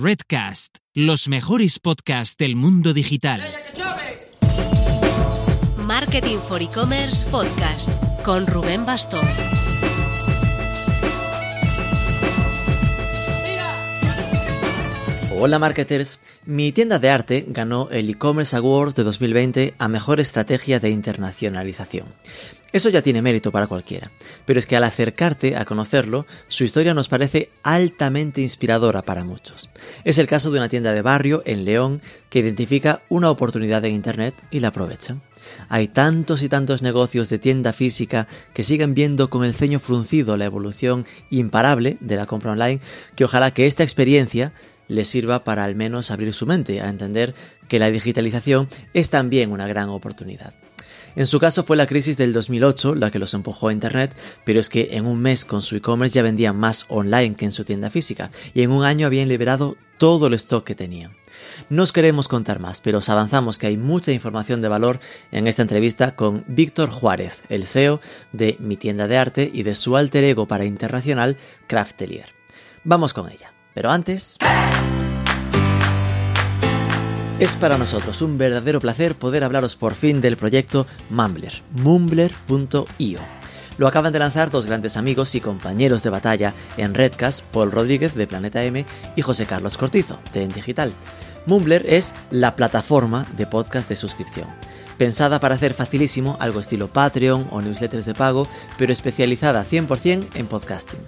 Redcast, los mejores podcasts del mundo digital. Marketing for E-Commerce Podcast con Rubén Bastón. Hola marketers, mi tienda de arte ganó el e-commerce Awards de 2020 a Mejor Estrategia de Internacionalización. Eso ya tiene mérito para cualquiera, pero es que al acercarte a conocerlo, su historia nos parece altamente inspiradora para muchos. Es el caso de una tienda de barrio en León que identifica una oportunidad en Internet y la aprovecha. Hay tantos y tantos negocios de tienda física que siguen viendo con el ceño fruncido la evolución imparable de la compra online que ojalá que esta experiencia les sirva para al menos abrir su mente a entender que la digitalización es también una gran oportunidad. En su caso fue la crisis del 2008 la que los empujó a Internet, pero es que en un mes con su e-commerce ya vendían más online que en su tienda física, y en un año habían liberado todo el stock que tenían. No os queremos contar más, pero os avanzamos que hay mucha información de valor en esta entrevista con Víctor Juárez, el CEO de Mi Tienda de Arte y de su alter ego para internacional, Craftelier. Vamos con ella, pero antes... Es para nosotros un verdadero placer poder hablaros por fin del proyecto Mumbler, mumbler.io. Lo acaban de lanzar dos grandes amigos y compañeros de batalla en Redcast, Paul Rodríguez de Planeta M y José Carlos Cortizo de En Digital. Mumbler es la plataforma de podcast de suscripción, pensada para hacer facilísimo algo estilo Patreon o newsletters de pago, pero especializada 100% en podcasting.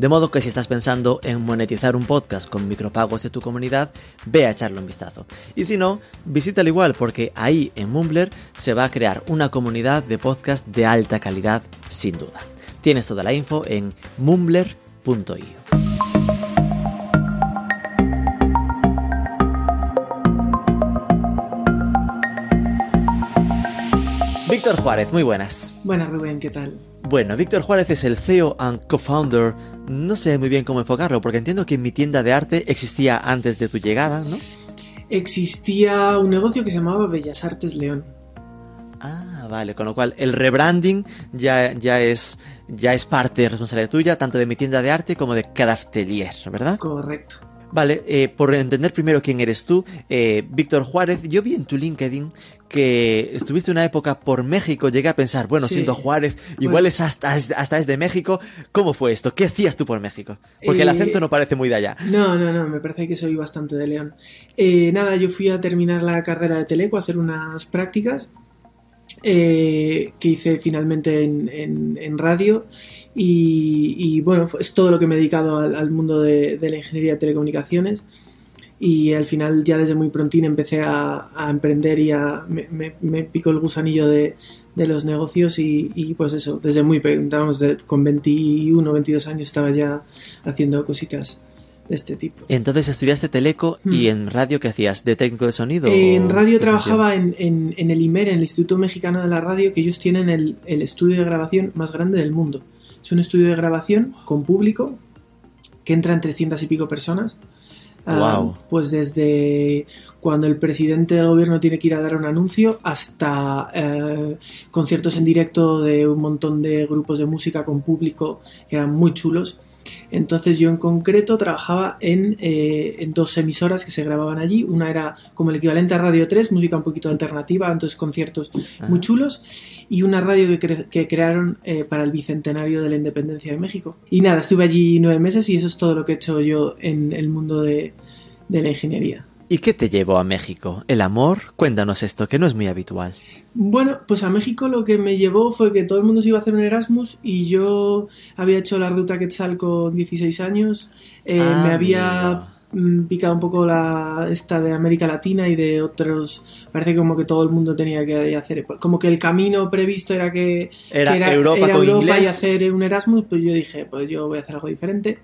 De modo que si estás pensando en monetizar un podcast con micropagos de tu comunidad, ve a echarle un vistazo. Y si no, visítalo igual porque ahí en Mumbler se va a crear una comunidad de podcast de alta calidad sin duda. Tienes toda la info en mumbler.io. Víctor Juárez, muy buenas. Buenas Rubén, ¿qué tal? Bueno, Víctor Juárez es el CEO and co-founder. No sé muy bien cómo enfocarlo, porque entiendo que mi tienda de arte existía antes de tu llegada, ¿no? Existía un negocio que se llamaba Bellas Artes León. Ah, vale, con lo cual el rebranding ya, ya, es, ya es parte de responsabilidad tuya, tanto de mi tienda de arte como de Craftelier, ¿verdad? Correcto. Vale, eh, por entender primero quién eres tú, eh, Víctor Juárez, yo vi en tu LinkedIn que estuviste una época por México, llegué a pensar, bueno, Sí. siendo Juárez, igual Pues- es hasta, hasta es de México, ¿cómo fue esto? ¿Qué hacías tú por México? Porque el Eh, acento no parece muy de allá. No, no, no, me parece que soy bastante de León. Eh, nada, yo fui a terminar la carrera de Teleco, a hacer unas prácticas eh, que hice finalmente en, en- en radio y, y, bueno, es todo lo que me he dedicado al, al mundo de, de la ingeniería de telecomunicaciones y al final ya desde muy prontín empecé a, a emprender y a, me, me- me picó el gusanillo de, de los negocios y, y, pues eso, desde muy vamos, con 21 22 años estaba ya haciendo cositas de este tipo. Entonces estudiaste Teleco y Hmm. en radio, ¿qué hacías? ¿De técnico de sonido? En radio trabajaba en, en- en el IMER, en el Instituto Mexicano de la Radio, que ellos tienen el, el estudio de grabación más grande del mundo. Es un estudio de grabación con público que entran 300 y pico personas. Ah, Guau. pues desde cuando el presidente del gobierno tiene que ir a dar un anuncio hasta eh, conciertos en directo de un montón de grupos de música con público que eran muy chulos. Entonces yo en concreto trabajaba en, eh, en dos emisoras que se grababan allí. Una era como el equivalente a Radio 3, música un poquito alternativa, entonces conciertos Ajá. muy chulos. Y una radio que, cre- que crearon eh, para el bicentenario de la independencia de México. Y nada, estuve allí nueve meses y eso es todo lo que he hecho yo en el mundo de, de la ingeniería. ¿Y qué te llevó a México? ¿El amor? Cuéntanos esto, que no es muy habitual. Bueno, pues a México lo que me llevó fue que todo el mundo se iba a hacer un Erasmus y yo había hecho la ruta Quetzal con 16 años. Eh, Ah, me había amigo. mm, picado un poco la esta de América Latina y de otros. Parece como que todo el mundo tenía que hacer. Como que el camino previsto era que Era, que Europa era con Europa inglés. y hacer un Erasmus. Pues yo dije, pues yo voy a hacer algo diferente.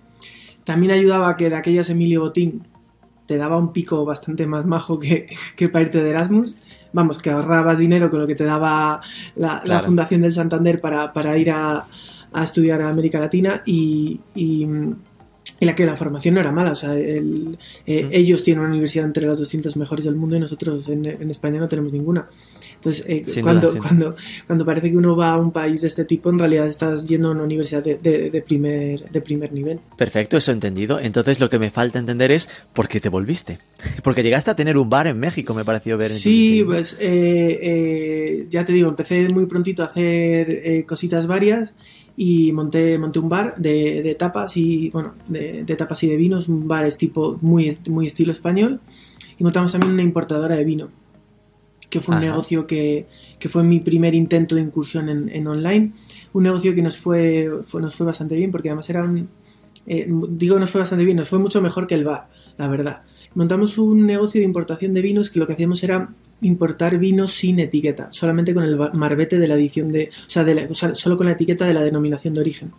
También ayudaba que de aquellas Emilio Botín te daba un pico bastante más majo que, que para irte de Erasmus. Vamos, que ahorrabas dinero con lo que te daba la. Fundación del Santander para, para ir a, a estudiar a América Latina y, y, en la que la formación no era mala. O sea, el, eh, ellos tienen una universidad entre las 200 mejores del mundo y nosotros en, en España no tenemos ninguna. Entonces, eh, cuando, duda, cuando, cuando parece que uno va a un país de este tipo, en realidad estás yendo a una universidad de, de- de primer, de primer nivel. Perfecto, eso entendido. Entonces lo que me falta entender es por qué te volviste. Porque llegaste a tener un bar en México, me pareció ver. en Sí, pues eh, eh, ya te digo, empecé muy prontito a hacer eh, cositas varias y monté, monté un bar de, de tapas y bueno, de, de tapas y de vinos, un bar es tipo muy, muy estilo español y montamos también una importadora de vino, que fue un Ajá. negocio que, que fue mi primer intento de incursión en, en online, un negocio que nos fue, fue- nos fue bastante bien porque además era un, eh, digo nos fue bastante bien, nos fue mucho mejor que el bar, la verdad. Montamos un negocio de importación de vinos que lo que hacíamos era importar vinos sin etiqueta, solamente con el marbete de la edición de, o sea, de la- o sea, solo con la etiqueta de la denominación de origen.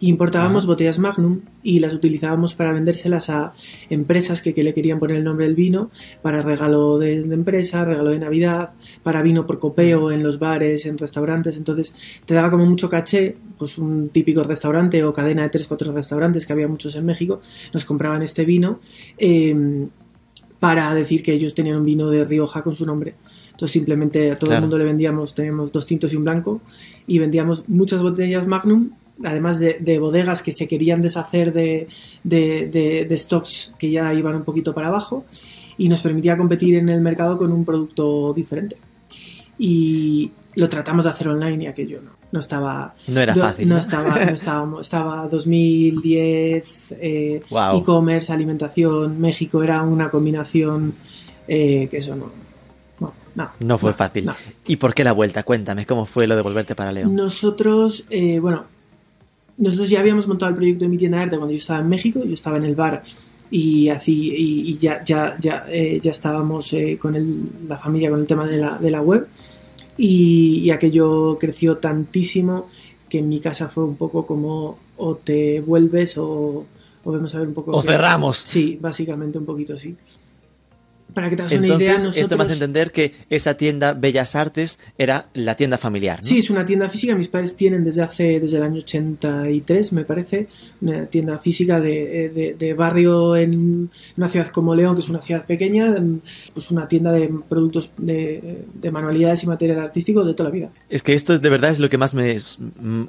Y importábamos botellas Magnum y las utilizábamos para vendérselas a empresas que, que le querían poner el nombre del vino para regalo de, de empresa, regalo de Navidad, para vino por copeo en los bares, en restaurantes. Entonces te daba como mucho caché, pues un típico restaurante o cadena de 3-4 restaurantes, que había muchos en México, nos compraban este vino. eh, para decir que ellos tenían un vino de Rioja con su nombre. Entonces simplemente a todo Claro. el mundo le vendíamos, teníamos dos tintos y un blanco, y vendíamos muchas botellas Magnum, además de, de bodegas que se querían deshacer de, de, de- de stocks que ya iban un poquito para abajo, y nos permitía competir en el mercado con un producto diferente. Y lo tratamos de hacer online y aquello no, no estaba... No era fácil. No, ¿no? estaba, no estábamos, estaba 2010, eh, Guau. e-commerce, alimentación, México era una combinación eh, que eso no, no, no, No fue fácil. ¿Y por qué la vuelta? Cuéntame, ¿cómo fue lo de volverte para León? Nosotros, eh, bueno, nosotros ya habíamos montado el proyecto de mi tienda de arte cuando yo estaba en México, yo estaba en el bar y así y, y ya ya ya eh, ya estábamos eh, con el- la familia con el tema de la, de la web y, y aquello creció tantísimo que en mi casa fue un poco como o te vuelves o, o vemos a ver un poco O cerramos. sí básicamente un poquito así para que te hagas una Entonces, idea nosotros esto me hace entender que esa tienda Bellas Artes era la tienda familiar, ¿no? Sí, es una tienda física. Mis padres tienen desde hace desde el año 83, me parece, una tienda física de, de- de barrio en una ciudad como León, que es una ciudad pequeña, pues una tienda de productos de, de manualidades y material artístico de toda la vida. Es que esto es de verdad es lo que más me,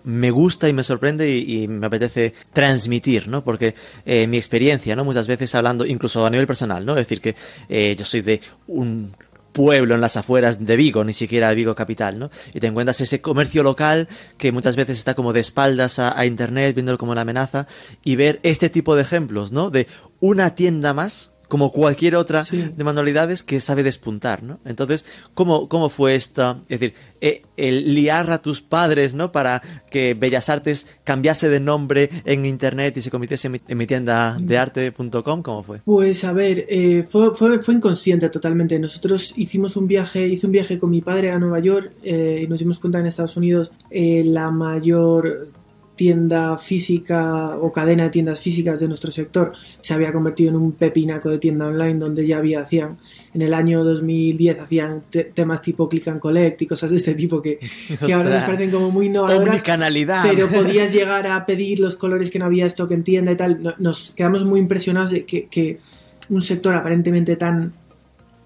me gusta y me sorprende y, y me apetece transmitir, ¿no? Porque eh, mi experiencia, ¿no? Muchas veces hablando, incluso a nivel personal, ¿no? Es decir, que eh, yo soy de un pueblo en las afueras de Vigo, ni siquiera Vigo capital, ¿no? Y te encuentras ese comercio local que muchas veces está como de espaldas a, a internet, viéndolo como la amenaza, y ver este tipo de ejemplos, ¿no? De una tienda más como cualquier otra Sí. de manualidades que sabe despuntar, ¿no? Entonces, ¿cómo, cómo fue esta? Es decir, eh, el liar a tus padres, ¿no? Para que Bellas Artes cambiase de nombre en internet y se convirtiese en mi, en mi tienda de arte.com, ¿cómo fue? Pues a ver, eh, fue, fue, fue inconsciente totalmente. Nosotros hicimos un viaje, hice un viaje con mi padre a Nueva York eh, y nos dimos cuenta en Estados Unidos eh, la mayor tienda física o cadena de tiendas físicas de nuestro sector se había convertido en un pepinaco de tienda online donde ya había hacían en el año 2010 hacían te- temas tipo click and collect y cosas de este tipo que, que ahora nos parecen como muy innovadoras pero podías llegar a pedir los colores que no había stock en tienda y tal. No- Nos quedamos muy impresionados de que, que un sector aparentemente tan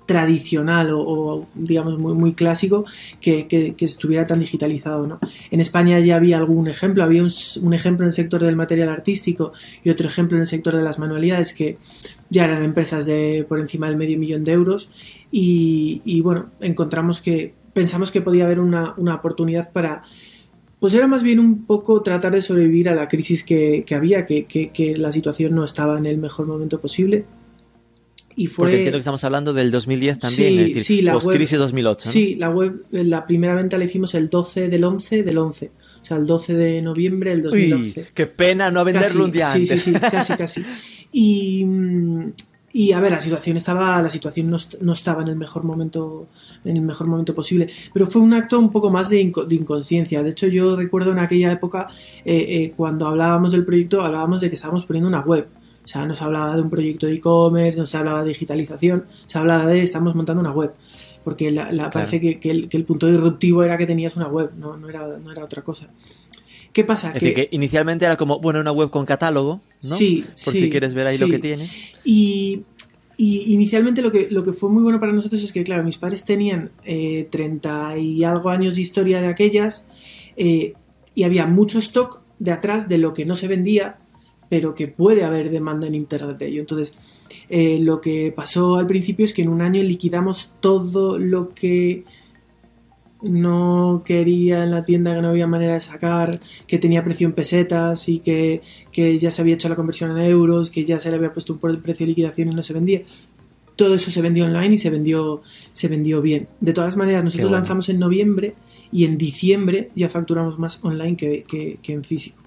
tradicional o, digamos muy, muy clásico que, estuviera tan digitalizado ¿no? en España ya había algún ejemplo había un, ejemplo en el sector del material artístico y otro ejemplo en el sector de las manualidades que ya eran empresas de por encima del medio millón de euros y, bueno encontramos que pensamos que podía haber una, una oportunidad para pues era más bien un poco tratar de sobrevivir a la crisis que, que había, que la situación no estaba en el mejor momento posible. Y fue... Porque entiendo que estamos hablando del 2010 también, Sí, es decir, sí, la web- post-crisis 2008, ¿no? Sí, la web, la primera venta la hicimos el 12 del 11 del 11. O sea, el 12 de noviembre del Uy, 2011. qué pena no venderlo un día sí, antes. Sí, sí, casi, casi. Y, mm, y a ver, la situación estaba, la situación no, est- no estaba en el mejor momento, en el mejor momento posible. Pero fue un acto un poco más de, inco- de inconsciencia. De hecho, yo recuerdo en aquella época, eh, eh, cuando hablábamos del proyecto, hablábamos de que estábamos poniendo una web. O sea, no se hablaba de un proyecto de e-commerce, no se hablaba de digitalización, se hablaba de estamos montando una web. Porque la, la- Claro. parece que, que el, que el punto disruptivo era que tenías una web, no, no, era, no era otra cosa. ¿Qué pasa? Es decir, que inicialmente era como, bueno, una web con catálogo, ¿no? Sí, Por sí, si quieres ver ahí lo que tienes. Y, y inicialmente lo que, lo que fue muy bueno para nosotros es que, claro, mis padres tenían eh, 30 y algo años de historia de aquellas eh, y había mucho stock de atrás de lo que no se vendía, pero que puede haber demanda en Internet de ello. Entonces, eh, lo que pasó al principio es que en un año liquidamos todo lo que no quería en la tienda, que no había manera de sacar, que tenía precio en pesetas y que, que ya se había hecho la conversión en euros, que ya se le había puesto un precio de liquidación y no se vendía. Todo eso se vendió online y se vendió, se vendió bien. De todas maneras, nosotros bueno. lanzamos en noviembre y en diciembre ya facturamos más online que, que- que en físico.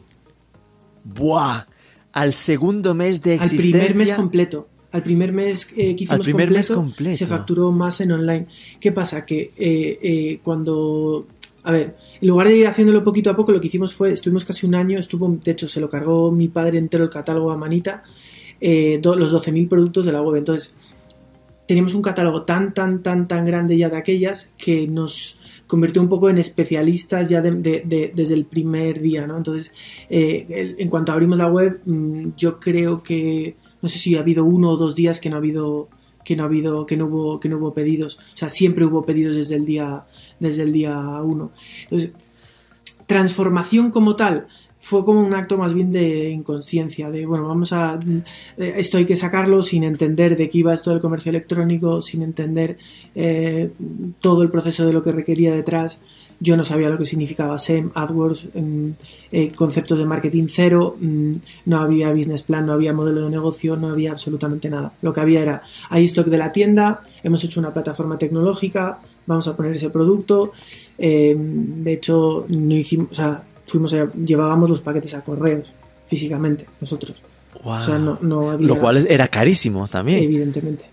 ¡Buah! Al segundo mes de Al existencia. primer mes completo. Al primer mes eh, que hicimos primer mes completo, completo. se facturó más en online. ¿Qué pasa? Que eh, eh, cuando... A ver, en lugar de ir haciéndolo poquito a poco, lo que hicimos fue, estuvimos casi un año, estuvo, de hecho se lo cargó mi padre entero el catálogo a manita, eh, do- los 12.000 productos de la web. Entonces, teníamos un catálogo tan, tan, tan, tan grande ya de aquellas que nos convirtió un poco en especialistas ya de- de- de- desde el primer día, ¿no? Entonces, eh, en cuanto abrimos la web, mm, yo creo que, no sé si ha habido uno o dos días que no ha habido que no ha habido que no hubo que no hubo pedidos o sea siempre hubo pedidos desde el día desde el día uno entonces transformación como tal fue como un acto más bien de inconsciencia, de bueno, vamos a eh, esto hay que sacarlo sin entender de qué iba esto del comercio electrónico, sin entender eh, todo el proceso de lo que requería detrás. Yo no sabía lo que significaba SEM, AdWords, mm, eh, conceptos de marketing cero, mm, no había business plan, no había modelo de negocio, no había absolutamente nada. Lo que había era, hay stock de la tienda, hemos hecho una plataforma tecnológica, vamos a poner ese producto. eh, de hecho, no hicimos, o sea, fuimos a- llevábamos los paquetes a correos físicamente nosotros. ¡Guau! O sea, no, no había. Lo cual era carísimo también. Evidentemente.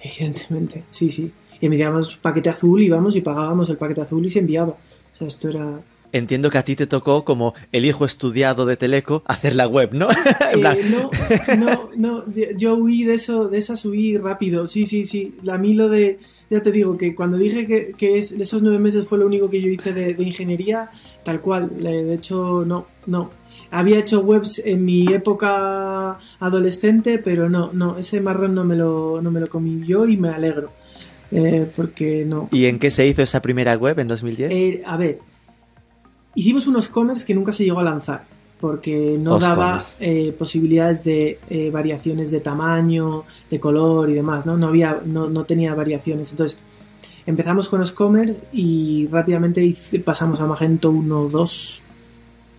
Evidentemente, sí, sí. Y enviábamos paquete azul, íbamos y pagábamos el paquete azul y se enviaba. O sea, esto era. Entiendo que a ti te tocó, como el hijo estudiado de Teleco, hacer la web, ¿no? Eh, no, no, no. Yo huí de eso, de esa subí rápido. Sí, sí, sí. A mí lo de. Ya te digo que cuando dije que, que es, esos nueve meses fue lo único que yo hice de, de ingeniería, tal cual. De hecho, no, no. Había hecho webs en mi época adolescente, pero no, no. Ese marrón no me lo, no me lo comí yo y me alegro. Eh, porque no. ¿Y en qué se hizo esa primera web en 2010? Eh, a ver, hicimos unos commerce que nunca se llegó a lanzar porque no daba eh, posibilidades de eh, variaciones de tamaño, de color y demás, ¿no? No había, no, no tenía variaciones. Entonces, empezamos con los commerce y rápidamente pasamos a Magento 1.2,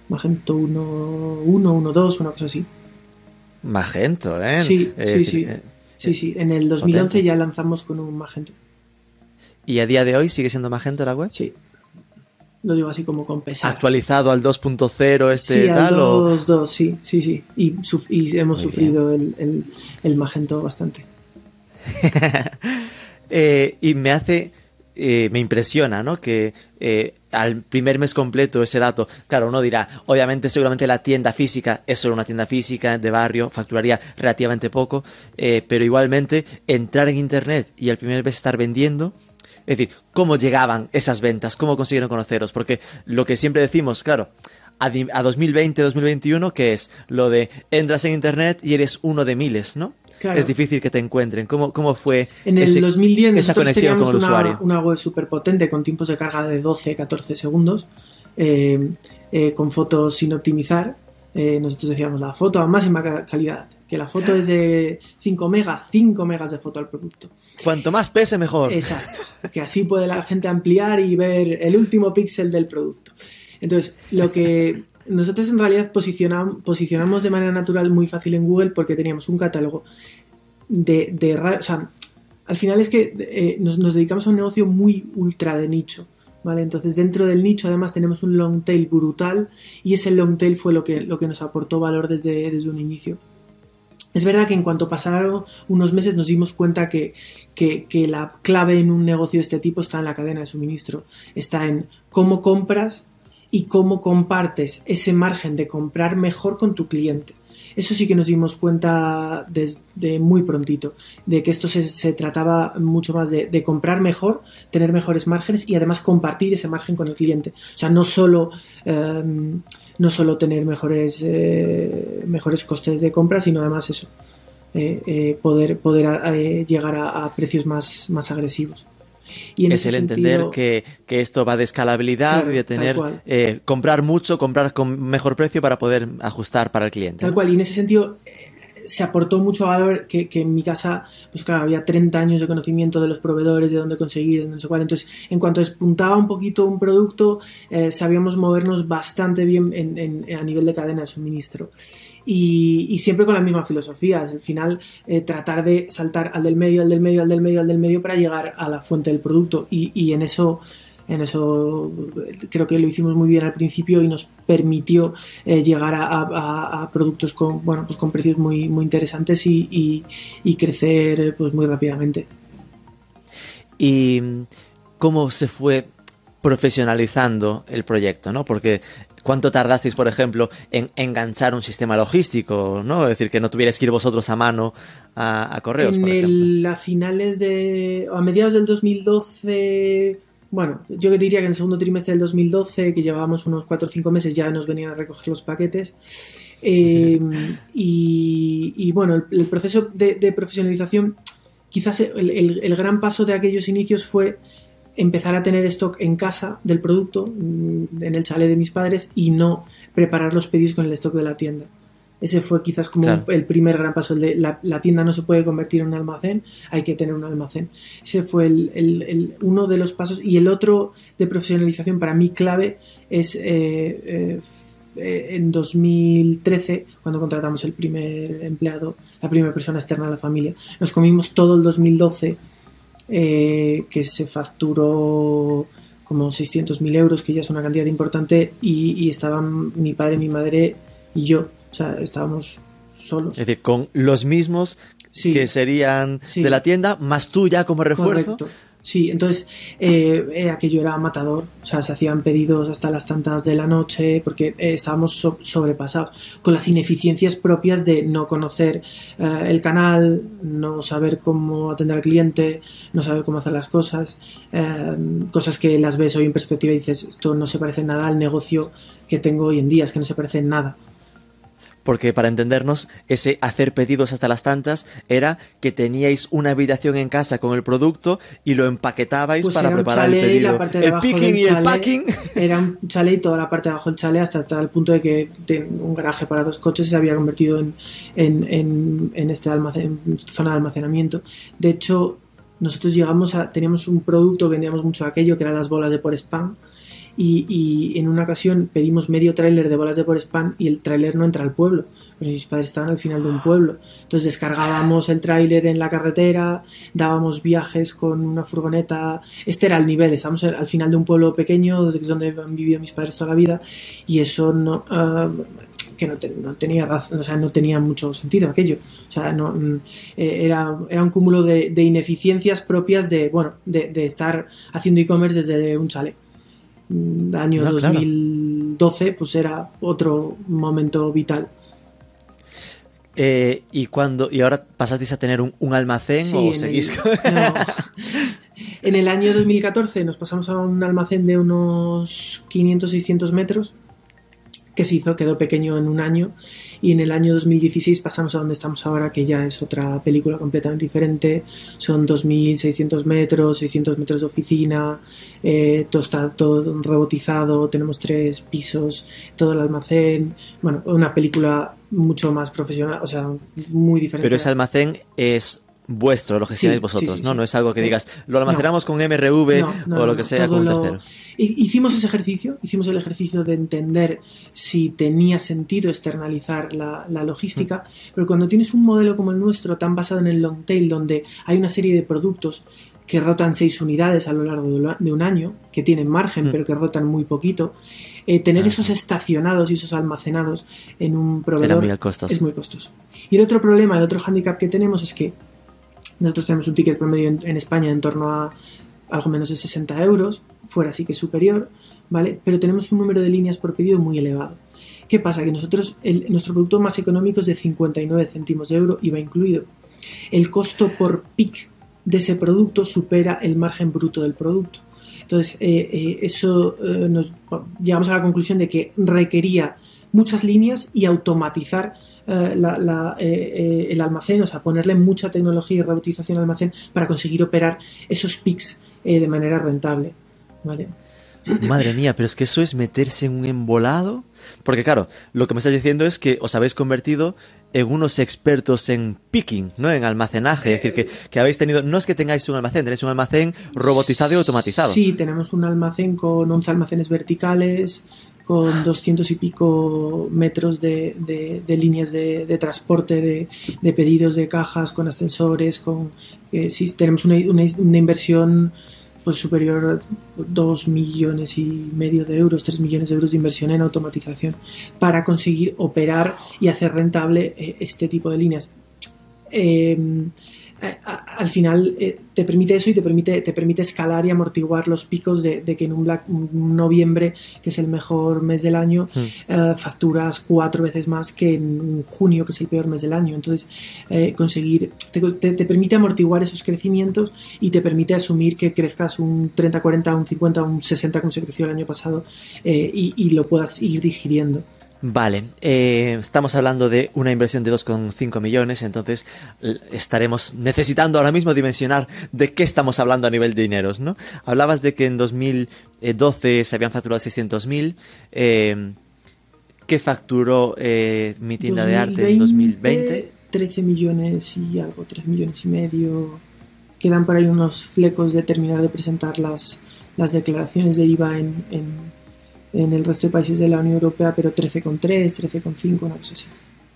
Magento 1.1, 1.2, una cosa así. Magento, ¿eh? Sí, Eh, sí, sí. eh, Sí, sí, en el 2011 Potente. ya lanzamos con un Magento. ¿Y a día de hoy sigue siendo Magento la web? Sí. Lo digo así como con pesar. ¿Actualizado al 2.0 este sí, al tal? o- 2.2, sí, sí, sí. Y, suf- y hemos Muy sufrido el, el, el Magento bastante. Eh, y me hace, eh, me impresiona, ¿no? Que eh, al primer mes completo ese dato, claro, uno dirá, obviamente seguramente la tienda física es solo una tienda física de barrio, facturaría relativamente poco, pero igualmente entrar en Internet y el primer mes estar vendiendo, es decir, ¿cómo llegaban esas ventas? ¿Cómo consiguieron conoceros? Porque lo que siempre decimos, claro, a, di- a 2020, 2021, que es lo de entras en Internet y eres uno de miles, ¿no? Claro. Es difícil que te encuentren. ¿Cómo, cómo fue En el ese- 2010 esa conexión con el una, usuario? una web súper potente con tiempos de carga de 12-14 segundos, eh, eh, con fotos sin optimizar. Eh, nosotros decíamos la foto a máxima ca- calidad, que la foto es de 5 megas, 5 megas de foto al producto. Cuanto más pese, mejor. Exacto, que así puede la gente ampliar y ver el último píxel del producto. Entonces, lo que nosotros en realidad posicionam- posicionamos de manera natural muy fácil en Google porque teníamos un catálogo de, o sea, al final es que eh, nos, nos dedicamos a un negocio muy ultra de nicho. ¿Vale? Entonces dentro del nicho además tenemos un long tail brutal y ese long tail fue lo que, lo que nos aportó valor desde, desde un inicio. Es verdad que en cuanto pasaron unos meses nos dimos cuenta que, que, la clave en un negocio de este tipo está en la cadena de suministro, está en cómo compras y cómo compartes ese margen de comprar mejor con tu cliente. Eso sí que nos dimos cuenta desde muy prontito, de que esto se, se trataba mucho más de, de comprar mejor, tener mejores márgenes y además compartir ese margen con el cliente. O sea, no solo, eh, no solo tener mejores, eh, mejores costes de compra, sino además eso, eh, poder, poder llegar a, precios más, más agresivos. Y es el entender que, esto va de escalabilidad y de tener comprar mucho, comprar con mejor precio para poder ajustar para el cliente. Tal cual, y en ese sentido se aportó mucho valor que, que, en mi casa, pues claro, había 30 años de conocimiento de los proveedores, de dónde conseguir, no sé cuál. Entonces, en cuanto despuntaba un poquito un producto, eh, sabíamos movernos bastante bien en, a nivel de cadena de suministro. Y, y, siempre con la misma filosofía, al final eh, tratar de saltar al del medio, al del medio, al del medio, al del medio para llegar a la fuente del producto. Y, y en eso en eso creo que lo hicimos muy bien al principio y nos permitió eh, llegar a, productos con, bueno, pues con precios muy, muy interesantes y, crecer pues muy rápidamente. ¿Y cómo se fue profesionalizando el proyecto? ¿no? Porque ¿Cuánto tardasteis, por ejemplo, en enganchar un sistema logístico? ¿no? Es decir, que no tuvierais que ir vosotros a mano a, correos. En a finales de. a mediados del 2012 bueno, yo diría que en el segundo trimestre del 2012, que llevábamos unos 4 o 5 meses, ya nos venían a recoger los paquetes. Eh, y, bueno, el, proceso de, profesionalización, quizás el, gran paso de aquellos inicios fue empezar a tener stock en casa del producto, mm, en el chalet de mis padres, y no preparar los pedidos con el stock de la tienda. Ese fue quizás como el primer gran paso. El de la, tienda no se puede convertir en un almacén, hay que tener un almacén. Ese fue el, uno de los pasos. Y el otro de profesionalización para mí clave es eh, eh, en 2013, cuando contratamos el primer empleado, la primera persona externa a la familia. Nos comimos todo el 2012, eh, que se facturó como 600.000 euros, que ya es una cantidad importante, y, y estaban mi padre, mi madre y yo o sea, estábamos solos. Es decir, con los mismos que serían de la tienda, más tú ya como refuerzo. Correcto. Sí, entonces eh, eh, aquello era matador, o sea, se hacían pedidos hasta las tantas de la noche porque eh, estábamos sobrepasados con las ineficiencias propias de no conocer el canal, no saber cómo atender al cliente, no saber cómo hacer las cosas, cosas que las ves hoy en perspectiva y dices, esto no se parece nada al negocio que tengo hoy en día, es que no se parece en nada porque para entendernos, ese hacer pedidos hasta las tantas era que teníais una habitación en casa con el producto y lo empaquetabais pues para preparar el pedido. el picking y el packing. Era un chalet y toda la parte de abajo del chalet hasta, hasta el punto de que un garaje para dos coches se había convertido en, en, en, este almacén, zona de almacenamiento. De hecho, nosotros llegamos a, teníamos un producto, vendíamos mucho aquello, que eran las bolas de por spam y, en una ocasión pedimos medio tráiler de bolas de por spam y el tráiler no entra al pueblo. mis padres estaban al final de un pueblo. Entonces descargábamos el tráiler en la carretera, dábamos viajes con una furgoneta. Este era el nivel, estábamos al final de un pueblo pequeño, donde han vivido mis padres toda la vida, y eso no... Ah, que no, tenía o sea, no tenía mucho sentido aquello. O sea, no, mm, eh, era, era un cúmulo de, ineficiencias propias de, bueno, de, de estar haciendo e-commerce desde un chalet. Mm, año 2012, pues era otro momento vital. Eh, ¿Y cuando y ahora pasasteis a tener un, almacén o seguís? en el año 2014 nos pasamos a un almacén de unos 500-600 metros que se hizo, quedó pequeño en un año y en el año 2016 pasamos a donde estamos ahora, que ya es otra película completamente diferente, son 2.600 metros, 600 metros de oficina, eh, todo está todo robotizado, tenemos tres pisos, todo el almacén, bueno, una película mucho más profesional, o sea, muy diferente. Pero ese almacén es vuestro, lo gestionáis vosotros, ¿no? No es algo que digas, lo almacenamos con MRV o lo que sea con un tercero. Hicimos ese ejercicio, hicimos el ejercicio de entender si tenía sentido externalizar la, logística, mm. pero cuando tienes un modelo como el nuestro, tan basado en el long tail, donde hay una serie de productos que rotan seis unidades a lo largo de un año, que tienen margen, mm. pero que rotan muy poquito, eh, tener esos estacionados y esos almacenados en un proveedor es muy costoso. Y el otro problema, el otro hándicap que tenemos es que nosotros tenemos un ticket promedio en, España en torno a algo menos de 60 euros, fuera sí que superior, ¿vale? Pero tenemos un número de líneas por pedido muy elevado. ¿Qué pasa? Que nosotros, nuestro producto más económico es de 59 céntimos de euro, IVA incluido. El costo por pic de ese producto supera el margen bruto del producto. Entonces, eh, eh, eso eh, nos llegamos a la conclusión de que requería muchas líneas y automatizar eh, la- la, eh, eh, el almacén, o sea, ponerle mucha tecnología y robotización al almacén para conseguir operar esos pics de manera rentable. ¿vale? Madre mía, pero es que eso es meterse en un embolado. Porque claro, lo que me estás diciendo es que os habéis convertido en unos expertos en picking, ¿no? En almacenaje. Es decir, que, que habéis tenido, no es que tengáis un almacén, tenéis un almacén robotizado y automatizado. Sí, tenemos un almacén con 11 almacenes verticales, con 200 y pico metros de, de- de líneas de, de transporte, de, pedidos de cajas, con ascensores, con eh, tenemos una, una- una inversión pues superior a 2 millones y medio de euros, 3 millones de euros de inversión en automatización para conseguir operar y hacer rentable eh, este tipo de líneas. Eh, al final eh, te permite eso y te permite, te permite escalar y amortiguar los picos de, de que en un, Black- un noviembre, que es el mejor mes del año, eh, facturas cuatro veces más que en un junio, que es el peor mes del año. Entonces, eh, conseguir, te, te- te permite amortiguar esos crecimientos y te permite asumir que crezcas un 30, 40, un 50, un 60 como se creció el año pasado eh, y, y lo puedas ir digiriendo. Vale, eh, estamos hablando de una inversión de 2,5 millones, entonces estaremos necesitando ahora mismo dimensionar de qué estamos hablando a nivel de dineros, ¿no? Hablabas de que en 2012 se habían facturado 600.000. Eh, ¿Qué facturó eh, mi tienda de arte en 2020? 13 millones y algo, 3 millones y medio. Quedan por ahí unos flecos de terminar de presentar las, las declaraciones de IVA en, en, en el resto de países de la Unión Europea, pero 13,3, 13,5, una cosa así.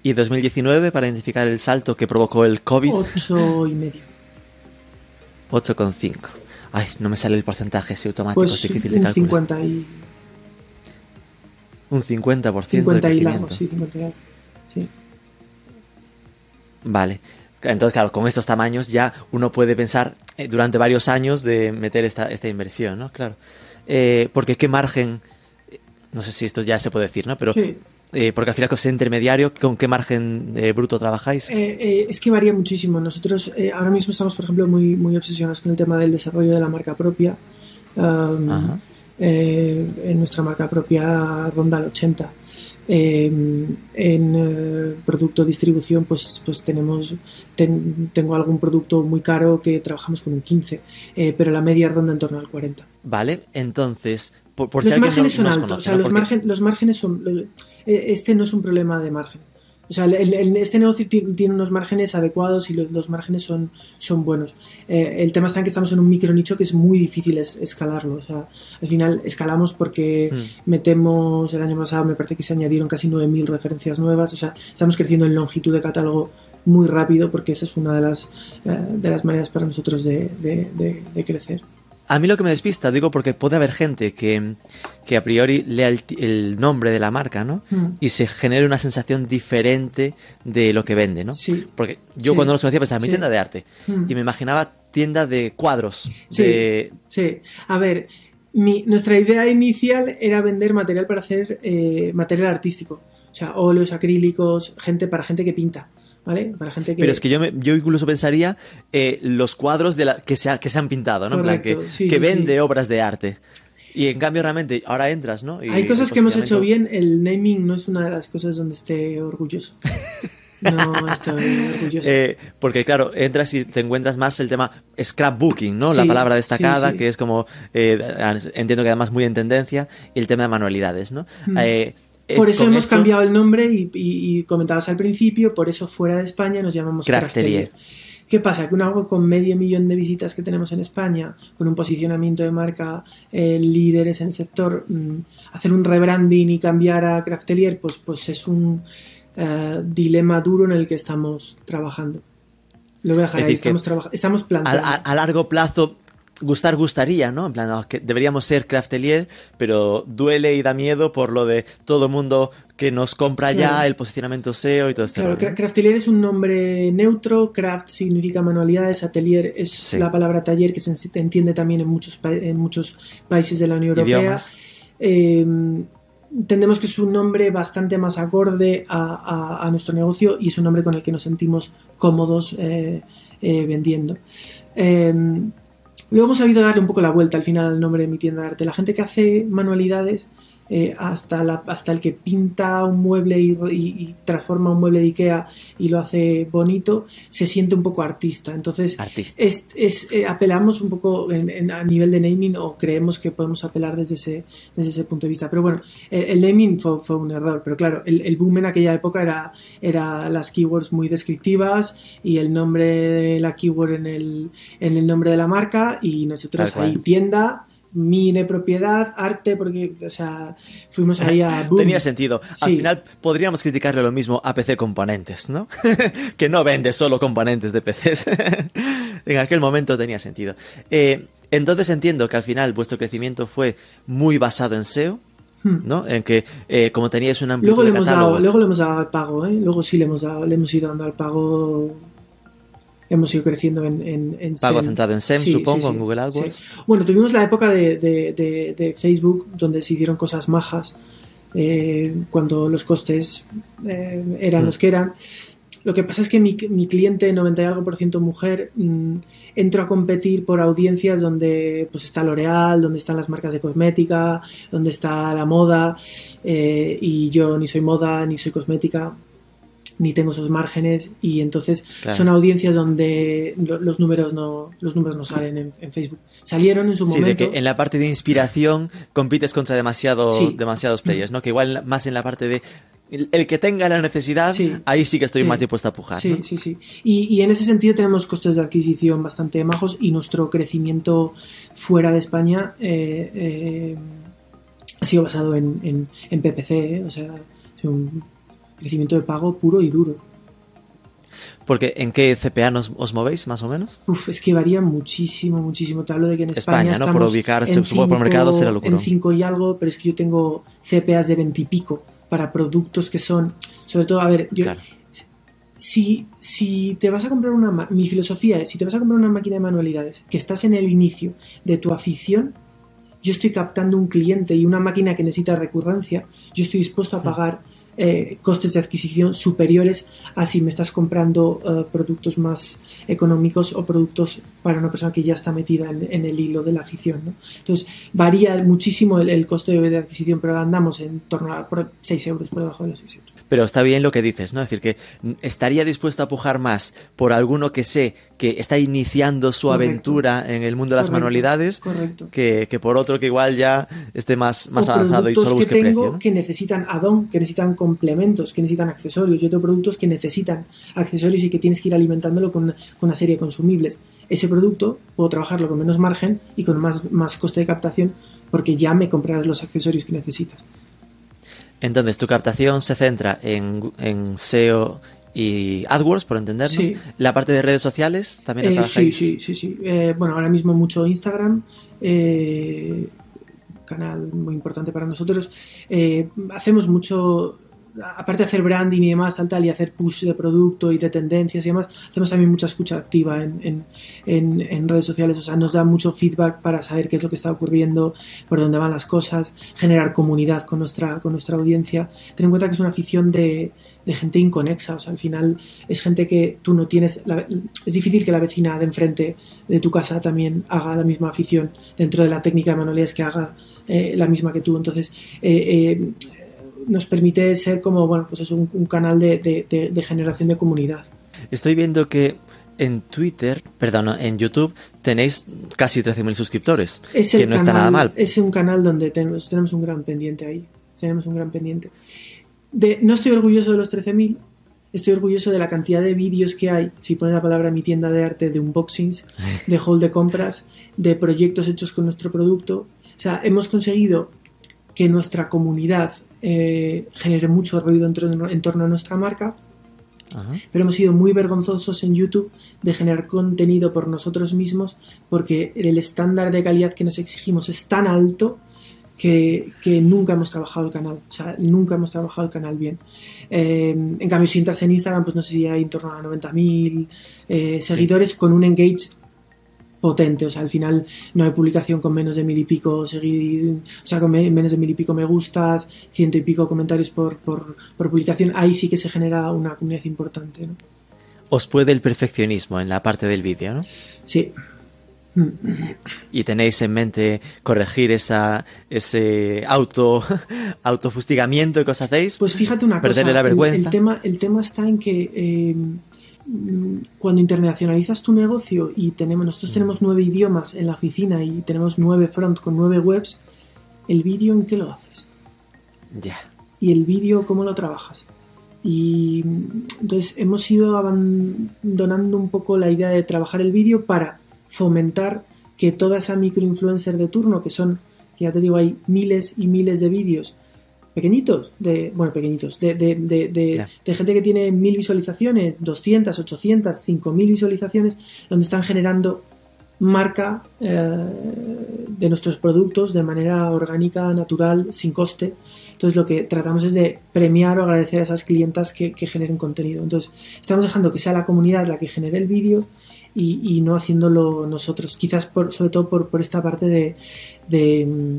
Y 2019 para identificar el salto que provocó el COVID, 8 y medio. 8,5. Ay, no me sale el porcentaje ese automático, Pues es difícil de un calcular. 50 y, Un 50%. 50 de y largo, sí, 50 y algo. Sí. Vale. Entonces, claro, con estos tamaños ya uno puede pensar eh, durante varios años de meter esta, esta inversión, ¿no? Claro. Eh, porque qué margen, no sé si esto ya se puede decir, ¿no? Pero Sí. eh, porque al final con ese intermediario, ¿con qué margen eh, bruto trabajáis? Eh, es que varía muchísimo. Nosotros ahora mismo estamos, por ejemplo, muy, muy obsesionados con el tema del desarrollo de la marca propia. Um, Ajá. en nuestra marca propia ronda el 80. Eh, en producto distribución, pues, pues tenemos ten- tengo algún producto muy caro que trabajamos con un 15, eh, pero la media ronda en torno al 40. Vale, entonces, por, por si los márgenes no, son altos, conoce, o sea, ¿no? los, margen- los márgenes son... eh, Este no es un problema de margen. O sea, el- el- este negocio ti- tiene unos márgenes adecuados y los, los márgenes son, son buenos. Eh, el tema está en que estamos en un micro nicho que es muy difícil es- escalarlo. O sea, al final escalamos porque Hmm. metemos, el año pasado me parece que se añadieron casi 9.000 referencias nuevas. O sea, estamos creciendo en longitud de catálogo muy rápido porque esa es una de las, eh, de las maneras para nosotros de, de- de- de crecer. A mí lo que me despista, digo, porque puede haber gente que, que a priori lea el, el nombre de la marca, ¿no? Mm. Y se genere una sensación diferente de lo que vende, ¿no? Sí. Porque yo Sí. cuando los conocía pensaba, mi Sí. tienda de arte. Mm. Y me imaginaba tienda de cuadros. Sí. De... Sí, a ver, mi- nuestra idea inicial era vender material para hacer eh, material artístico, o sea, óleos, acrílicos, gente para gente que pinta, ¿vale? Para gente que Pero es que yo, me- yo incluso pensaría eh, los cuadros de la, que, se ha- que se han pintado, ¿no? En plan, Correcto, que, sí, que sí, vende sí. obras de arte. Y en cambio, realmente, ahora entras, ¿no? Y hay cosas que hemos hecho bien, el naming no es una de las cosas donde esté orgulloso. No estoy orgulloso. Eh, porque claro, entras y te encuentras más el tema scrapbooking, ¿no? la palabra destacada, sí, sí. que es como, eh, entiendo que además muy en tendencia, y el tema de manualidades, ¿no? Mm. Eh, es- por eso hemos esto- cambiado el nombre y, y- y comentabas al principio, por eso fuera de España nos llamamos Craftelier. Craftelier. ¿Qué pasa? Que una web con medio millón de visitas que tenemos en España, con un posicionamiento de marca, eh, líderes en el sector, mm, hacer un rebranding y cambiar a Craftelier, pues, pues es un eh, dilema duro en el que estamos trabajando. Lo voy a dejar Es ahí, estamos, estamos planteando. a- a largo plazo gustar gustaría, ¿no? En plan, no, que deberíamos ser craftelier, pero duele y da miedo por lo de todo el mundo que nos compra ya, el posicionamiento SEO y todo esto. Claro, cra- Craftelier es un nombre neutro, craft significa manualidades, atelier es Sí. la palabra taller que se en- entiende también en muchos, pa- en muchos países de la Unión Europea. Idiomas. Eh, entendemos que es un nombre bastante más acorde a, a- a nuestro negocio y es un nombre con el que nos sentimos cómodos eh, eh, vendiendo. Luego hemos sabido darle un poco la vuelta al final al nombre de mi tienda de arte. La gente que hace manualidades eh, hasta, la, hasta el que pinta un mueble y, transforma un mueble de Ikea y lo hace bonito, se siente un poco artista. Entonces, Es, es eh, apelamos un poco a nivel de naming o creemos que podemos apelar desde ese, desde ese punto de vista. Pero bueno, el, naming fue, fue, un error, pero claro, el, el, boom en aquella época era, era las keywords muy descriptivas y el nombre de la keyword en el, en el nombre de la marca y nosotros ahí tienda mi de propiedad, arte, porque, o sea, fuimos ahí a... Tenía sentido. Al final podríamos criticarle lo mismo a PC Componentes, ¿no? que no vende solo componentes de PCs. en aquel momento tenía sentido. Eh, entonces entiendo que al final vuestro crecimiento fue muy basado en SEO, hmm. ¿no? En que eh, como teníais un amplio luego le hemos Dado, luego le hemos dado al pago, ¿eh? Luego sí le hemos dado, le hemos ido dando al pago hemos ido creciendo en, en, Pago centrado en SEM, supongo, en Google AdWords. Bueno, tuvimos la época de, de, Facebook donde se hicieron cosas majas eh, cuando los costes eh, eran los que eran. Lo que pasa es que mi, mi cliente, 90 y algo por ciento mujer, mm, entro a competir por audiencias donde pues está L'Oreal, donde están las marcas de cosmética, donde está la moda, eh, y yo ni soy moda ni soy cosmética, ni tengo esos márgenes y entonces son audiencias donde los números no los números no salen en, Facebook salieron en su sí, momento de que en la parte de inspiración compites contra demasiado, demasiados players no que igual más en la parte de el, que tenga la necesidad, ahí sí que estoy más dispuesto a pujar. Sí, sí, sí. Y, en ese sentido tenemos costes de adquisición bastante majos y nuestro crecimiento fuera de España eh, eh, ha sido basado en, en, PPC, ¿eh? o sea, un crecimiento de pago puro y duro. Porque ¿en qué CPA nos, os movéis más o menos? Uf, es que varía muchísimo, muchísimo. Te hablo de que en España, España ¿no? Por ubicarse, supongo por mercado será locura. En 5 y algo, pero es que yo tengo CPAs de 20 y pico para productos que son, sobre todo, a ver, yo, si, si te vas a comprar una, mi filosofía es, si te vas a comprar una máquina de manualidades, que estás en el inicio de tu afición, yo estoy captando un cliente y una máquina que necesita recurrencia, yo estoy dispuesto a pagar eh, costes de adquisición superiores a si me estás comprando eh, productos más económicos o productos para una persona que ya está metida en, el hilo de la afición. Entonces, varía muchísimo el, coste de adquisición, pero andamos en torno a 6 euros, por debajo de los 6 euros. Pero está bien lo que dices, ¿no? Es decir, que estaría dispuesto a pujar más por alguno que sé que está iniciando su aventura en el mundo de las manualidades que, que, por otro que igual ya esté más, más avanzado y solo busque que tengo que necesitan add-on, que necesitan complementos, que necesitan accesorios. Yo tengo productos que necesitan accesorios y que tienes que ir alimentándolo con, con una serie de consumibles. Ese producto puedo trabajarlo con menos margen y con más, más coste de captación porque ya me comprarás los accesorios que necesitas. Entonces, tu captación se centra en, en SEO y AdWords, por entendernos. La parte de redes sociales también eh, Sí, sí, sí. sí. Eh, bueno, ahora mismo mucho Instagram. Eh, canal muy importante para nosotros. hacemos mucho aparte de hacer branding y demás, tal, tal, y hacer push de producto y de tendencias y demás, hacemos también mucha escucha activa en, redes sociales. O sea, nos da mucho feedback para saber qué es lo que está ocurriendo, por dónde van las cosas, generar comunidad con nuestra, con nuestra audiencia. Ten en cuenta que es una afición de, gente inconexa. O sea, al final es gente que tú no tienes. es difícil que la vecina de enfrente de tu casa también haga la misma afición dentro de la técnica de manualidades que haga eh, la misma que tú. Entonces, eh, eh, nos permite ser como, bueno, pues es un, canal de, generación de comunidad. Estoy viendo que en Twitter, perdón, en YouTube tenéis casi 13.000 suscriptores, que no está nada mal. Es un canal donde tenemos, tenemos un gran pendiente ahí, tenemos un gran pendiente. De, no estoy orgulloso de los 13.000, estoy orgulloso de la cantidad de vídeos que hay, si pones la palabra mi tienda de arte, de unboxings, de hall de compras, de proyectos hechos con nuestro producto. O sea, hemos conseguido que nuestra comunidad eh, genere mucho ruido en, torno a nuestra marca. Pero hemos sido muy vergonzosos en YouTube de generar contenido por nosotros mismos porque el estándar de calidad que nos exigimos es tan alto que, nunca hemos trabajado el canal. O sea, nunca hemos trabajado el canal bien. Eh, en cambio, si entras en Instagram, pues no sé si hay en torno a 90.000 eh, seguidores con un engage potente, o sea, al final no hay publicación con menos de mil y pico seguir, o sea, con menos de mil y pico me gustas, ciento y pico comentarios por, por, publicación, ahí sí que se genera una comunidad importante, ¿no? Os puede el perfeccionismo en la parte del vídeo, ¿no? Sí. y tenéis en mente corregir esa, ese auto, autofustigamiento que os hacéis. Pues fíjate una perderle cosa, la el- vergüenza. El, tema, el tema está en que eh, cuando internacionalizas tu negocio y tenemos, Mm. nosotros tenemos nueve idiomas en la oficina y tenemos nueve front con nueve webs, ¿el vídeo en qué lo haces? Ya. y el vídeo cómo lo trabajas. Y mm, entonces hemos ido abandonando un poco la idea de trabajar el vídeo para fomentar que toda esa microinfluencer de turno, que son, ya te digo, hay miles y miles de vídeos pequeñitos, de, bueno, pequeñitos, de, de, de, de- de gente que tiene mil visualizaciones, 200, 800, 5000 visualizaciones, donde están generando marca eh, de nuestros productos de manera orgánica, natural, sin coste. Entonces lo que tratamos es de premiar o agradecer a esas clientas que, que generen contenido. Entonces estamos dejando que sea la comunidad la que genere el vídeo y, y no haciéndolo nosotros. Quizás por, sobre todo por, por esta parte de, de, mm,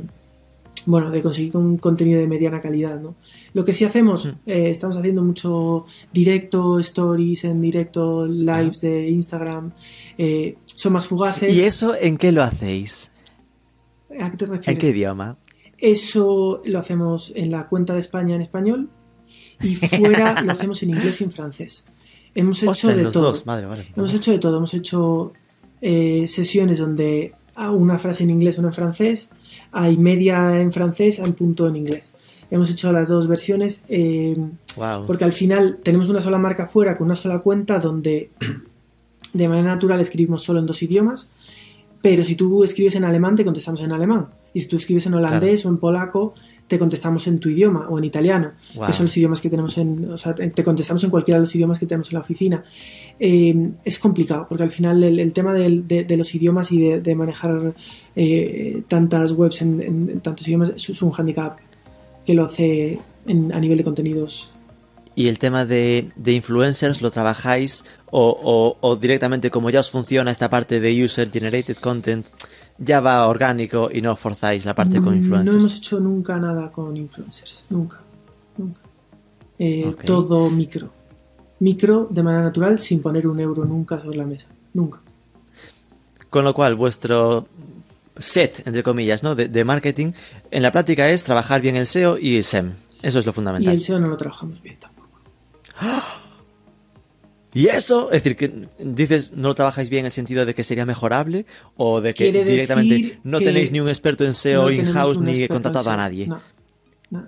bueno, de conseguir un contenido de mediana calidad, ¿no? Lo que sí hacemos, Mm. eh, estamos haciendo mucho directo, stories en directo, lives de Instagram, eh, son más fugaces. ¿Y eso en qué lo hacéis? ¿A qué te refieres? ¿En qué idioma? Eso lo hacemos en la cuenta de España en español y fuera lo hacemos en inglés y en francés. Hemos hecho de los todo. dos, madre, vale. Hemos hecho de todo. Hemos hecho eh, sesiones donde a una frase en inglés, una en francés, hay media en francés, hay punto en inglés. Hemos hecho las dos versiones eh, Wow. porque al final tenemos una sola marca fuera con una sola cuenta donde de manera natural escribimos solo en dos idiomas, pero si tú escribes en alemán te contestamos en alemán y si tú escribes en holandés o en polaco te contestamos en tu idioma o en italiano, Wow. que son los idiomas que tenemos en, o sea, te te contestamos en cualquiera de los idiomas que tenemos en la oficina. Eh, es complicado porque al final el, el tema de, de los idiomas y de, de manejar eh, tantas webs en, en- en tantos idiomas es, un handicap que lo hace en- a nivel de contenidos ¿Y el tema de, de influencers lo trabajáis o, o- o directamente como ya os funciona esta parte de user generated content, ya va orgánico y no forzáis la parte con Mm, influencers? No hemos hecho nunca nada con influencers, nunca, nunca. Eh. Todo micro. Micro de manera natural sin poner un euro nunca sobre la mesa, nunca. Con lo cual, vuestro set, entre comillas, ¿no? de, de marketing, en la práctica es trabajar bien el SEO y el SEM. Eso es lo Y fundamental. el SEO no lo trabajamos bien tampoco. ¿Y eso? Es decir, que dices, no lo trabajáis bien en el sentido de que sería mejorable o de que directamente no que tenéis ni un experto en SEO No in-house ni contratado a SEO, nadie. no, no.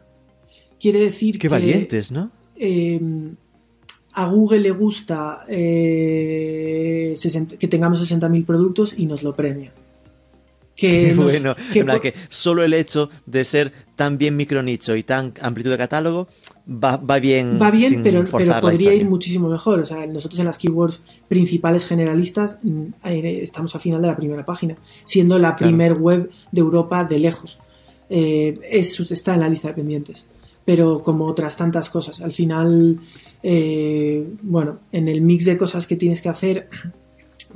Quiere decir Qué que valientes, ¿no? eh, a Google le gusta eh, 60 que tengamos 60.000 productos y nos lo premia. Que nos- bueno, que en por- que solo el hecho de ser tan bien micronicho y tan amplitud de catálogo va, va bien. Va bien, sin pero, pero podría ir muchísimo mejor. O sea, nosotros en las keywords principales generalistas mm, estamos al final de la primera página, siendo la Claro. primer web de Europa de lejos. Eh, es, está en la lista de pendientes. Pero como otras tantas cosas, al final, eh, bueno, en el mix de cosas que tienes que hacer,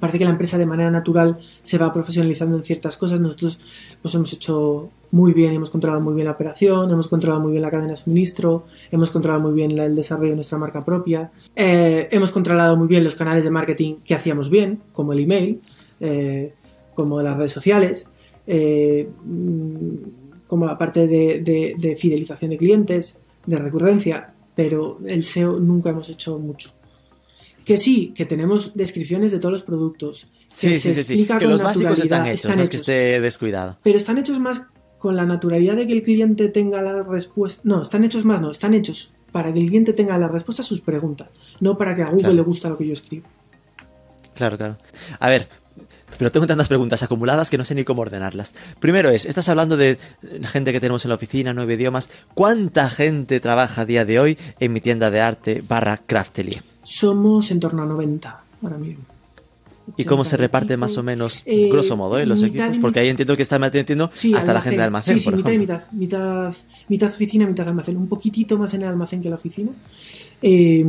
parece que la empresa de manera natural se va profesionalizando en ciertas cosas. Nosotros pues hemos hecho muy bien, hemos controlado muy bien la operación, hemos controlado muy bien la cadena de suministro, hemos controlado muy bien el desarrollo de nuestra marca propia, eh, hemos controlado muy bien los canales de marketing que hacíamos bien, como el email, eh, como las redes sociales, eh, mm, como la parte de fidelización de clientes, de recurrencia, pero el SEO nunca hemos hecho mucho. Que sí, que tenemos descripciones de todos los productos. Sí, que sí, se sí, explica Que con los básicos están hechos, no es que esté descuidado. pero están hechos más con la naturalidad de que el cliente tenga la respuesta. No, están hechos más, no, están hechos para que el cliente tenga la respuesta a sus preguntas, no para que a Google Claro. le gusta lo que yo escribo. Claro, claro. A ver, pero tengo tantas preguntas acumuladas que no sé ni cómo ordenarlas. Primero es, estás hablando de gente que tenemos en la oficina, nueve idiomas. ¿Cuánta gente trabaja a día de hoy en mi tienda de arte barra Craftelier? Somos en torno a 90 ahora mismo. ¿Y cómo 80 se y reparte más o menos, Eh, grosso modo, eh, los y equipos? Porque ahí entiendo que está metiendo Sí, hasta la gente de almacén, Sí, sí, por mitad y ejemplo. mitad, mitad. Mitad oficina, mitad almacén. Un poquitito más en el almacén que en la oficina. Eh,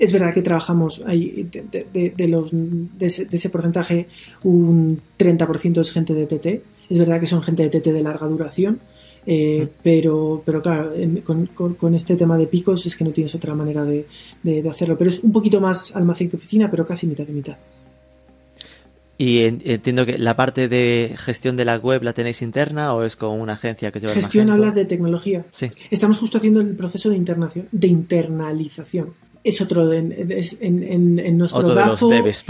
es verdad que trabajamos ahí de, de- de- de los, de, ese, de ese porcentaje, un 30% es gente de TT. Es verdad que son gente de TT de larga duración. Eh, pero, pero claro, en- con, con- con este tema de picos es que no tienes otra manera de, de- de hacerlo. Pero es un poquito más almacén que oficina, pero casi mitad de mitad. Y entiendo que la parte de gestión de la web la tenéis interna o es con una agencia que lleva Gestión hablas de tecnología. Sí. Estamos justo haciendo el proceso de internación, de internalización. Es otro de, en, en, nuestro otro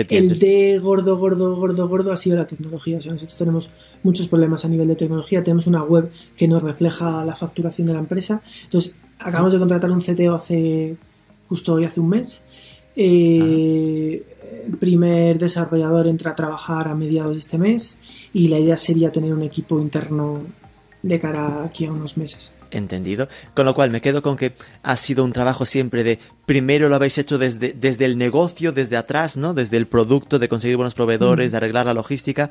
el de gordo, gordo, gordo, gordo ha sido la tecnología. O sea, nosotros tenemos muchos problemas a nivel de tecnología. Tenemos una web que nos refleja la facturación de la empresa. Entonces, acabamos de contratar un CTO hace justo hoy hace un mes. Eh, el primer desarrollador entra a trabajar a mediados de este mes y la idea sería tener un equipo interno de cara aquí a unos meses. Entendido. Con lo cual me quedo con que ha sido un trabajo siempre de primero lo habéis hecho desde, desde el negocio, desde atrás, ¿no? Desde el producto, de conseguir buenos proveedores, de arreglar la logística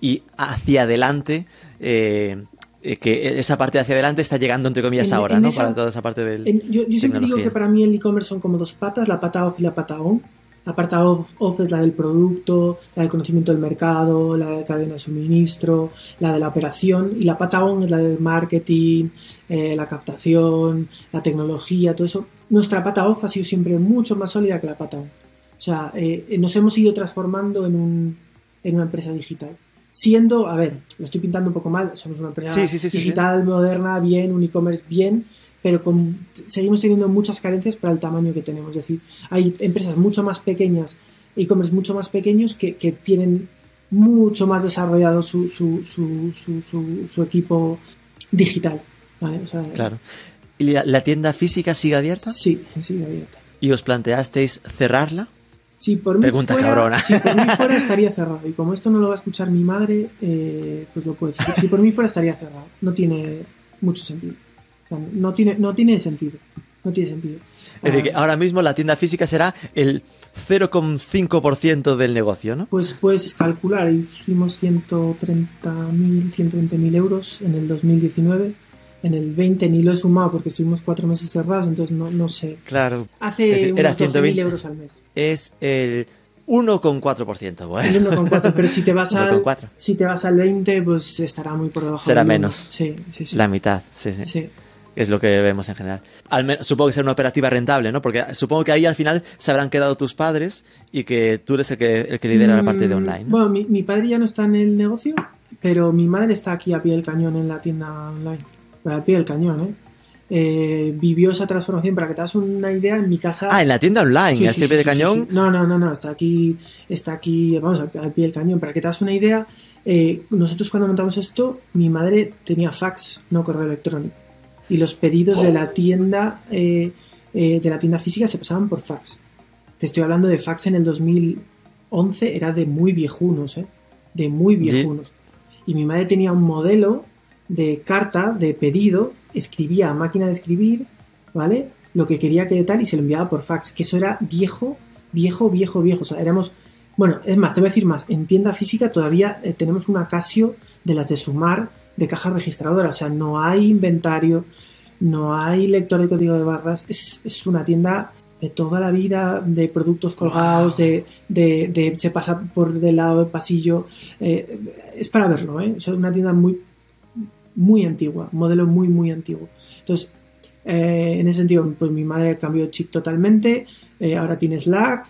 y hacia adelante. Eh, eh, que esa parte de hacia adelante está llegando entre comillas ahora, ¿no? para toda esa parte del. yo, yo siempre digo que para mí el e-commerce son como dos patas, la pata off y la pata on. La parte off, es la del producto, la del conocimiento del mercado, la de cadena de suministro, la de la operación y la pata on es la del marketing, eh, la captación, la tecnología, todo eso. Nuestra pata off ha sido siempre mucho más sólida que la pata on. O sea, eh, nos hemos ido transformando en, un, en una empresa digital. Siendo, a ver, lo estoy pintando un poco mal, somos una empresa digital, moderna, bien, un e-commerce bien, pero con, seguimos teniendo muchas carencias para el tamaño que tenemos. Es decir, hay empresas mucho más pequeñas, e-commerce mucho más pequeños que, tienen mucho más desarrollado su, su, su, su equipo digital. claro. ¿Y la, tienda física sigue abierta? Sí, sigue abierta. ¿Y os planteasteis cerrarla? Si por, mí fuera, si por mí fuera estaría cerrado. Y como esto no lo va a escuchar mi madre, eh, pues lo puedo decir. Si por mí fuera estaría cerrado. No tiene mucho sentido no tiene, no tiene sentido. No tiene sentido. Es decir, que ah. ahora mismo la tienda física será el 0,5% del negocio, ¿no? Pues puedes calcular, hicimos 130.000, 120.000 euros en el 2019. En el 20 ni lo he sumado porque estuvimos cuatro meses cerrados, entonces no, no sé. Claro. Hace unos 12.000 euros al mes. Es el 1,4%. Bueno. El 1,4, pero si te vas al si te vas al 20, pues estará muy por debajo. Será menos. Sí, sí, sí. La mitad, sí, sí. sí es lo que vemos en general. supongo que será una operativa rentable, ¿no? Porque supongo que ahí al final se habrán quedado tus padres y que tú eres el que, el que lidera la parte de mm, online. Bueno, mi, padre ya no está en el negocio, pero mi madre está aquí a pie del cañón en la tienda online. A pie del cañón, ¿eh? eh vivió esa transformación. Para que te hagas una idea, en mi casa. Ah, en la tienda online, sí, pie del cañón. No, no, no, no, está aquí, está aquí, vamos, al, pie del cañón. Para que te hagas una idea, eh, nosotros cuando montamos esto, mi madre tenía fax, no correo electrónico y los pedidos de la tienda eh, eh, de la tienda física se pasaban por fax. Te estoy hablando de fax en el 2011, era de muy viejunos, ¿eh? de muy viejunos. Y mi madre tenía un modelo de carta de pedido, escribía a máquina de escribir, ¿vale? Lo que quería que tal y se lo enviaba por fax, que eso era viejo, viejo, viejo, viejo. O sea, éramos. Bueno, es más, te voy a decir más. En tienda física todavía eh, tenemos una Casio de las de Sumar de caja registradora, o sea, no hay inventario, no hay lector de código de barras, es, una tienda de toda la vida, de productos colgados, de, de, se pasa por del lado del pasillo, eh, es para verlo, ¿eh? O una tienda muy, muy antigua, modelo muy, muy antiguo. Entonces, eh, en ese sentido, pues mi madre cambió chip totalmente, eh, ahora tiene Slack,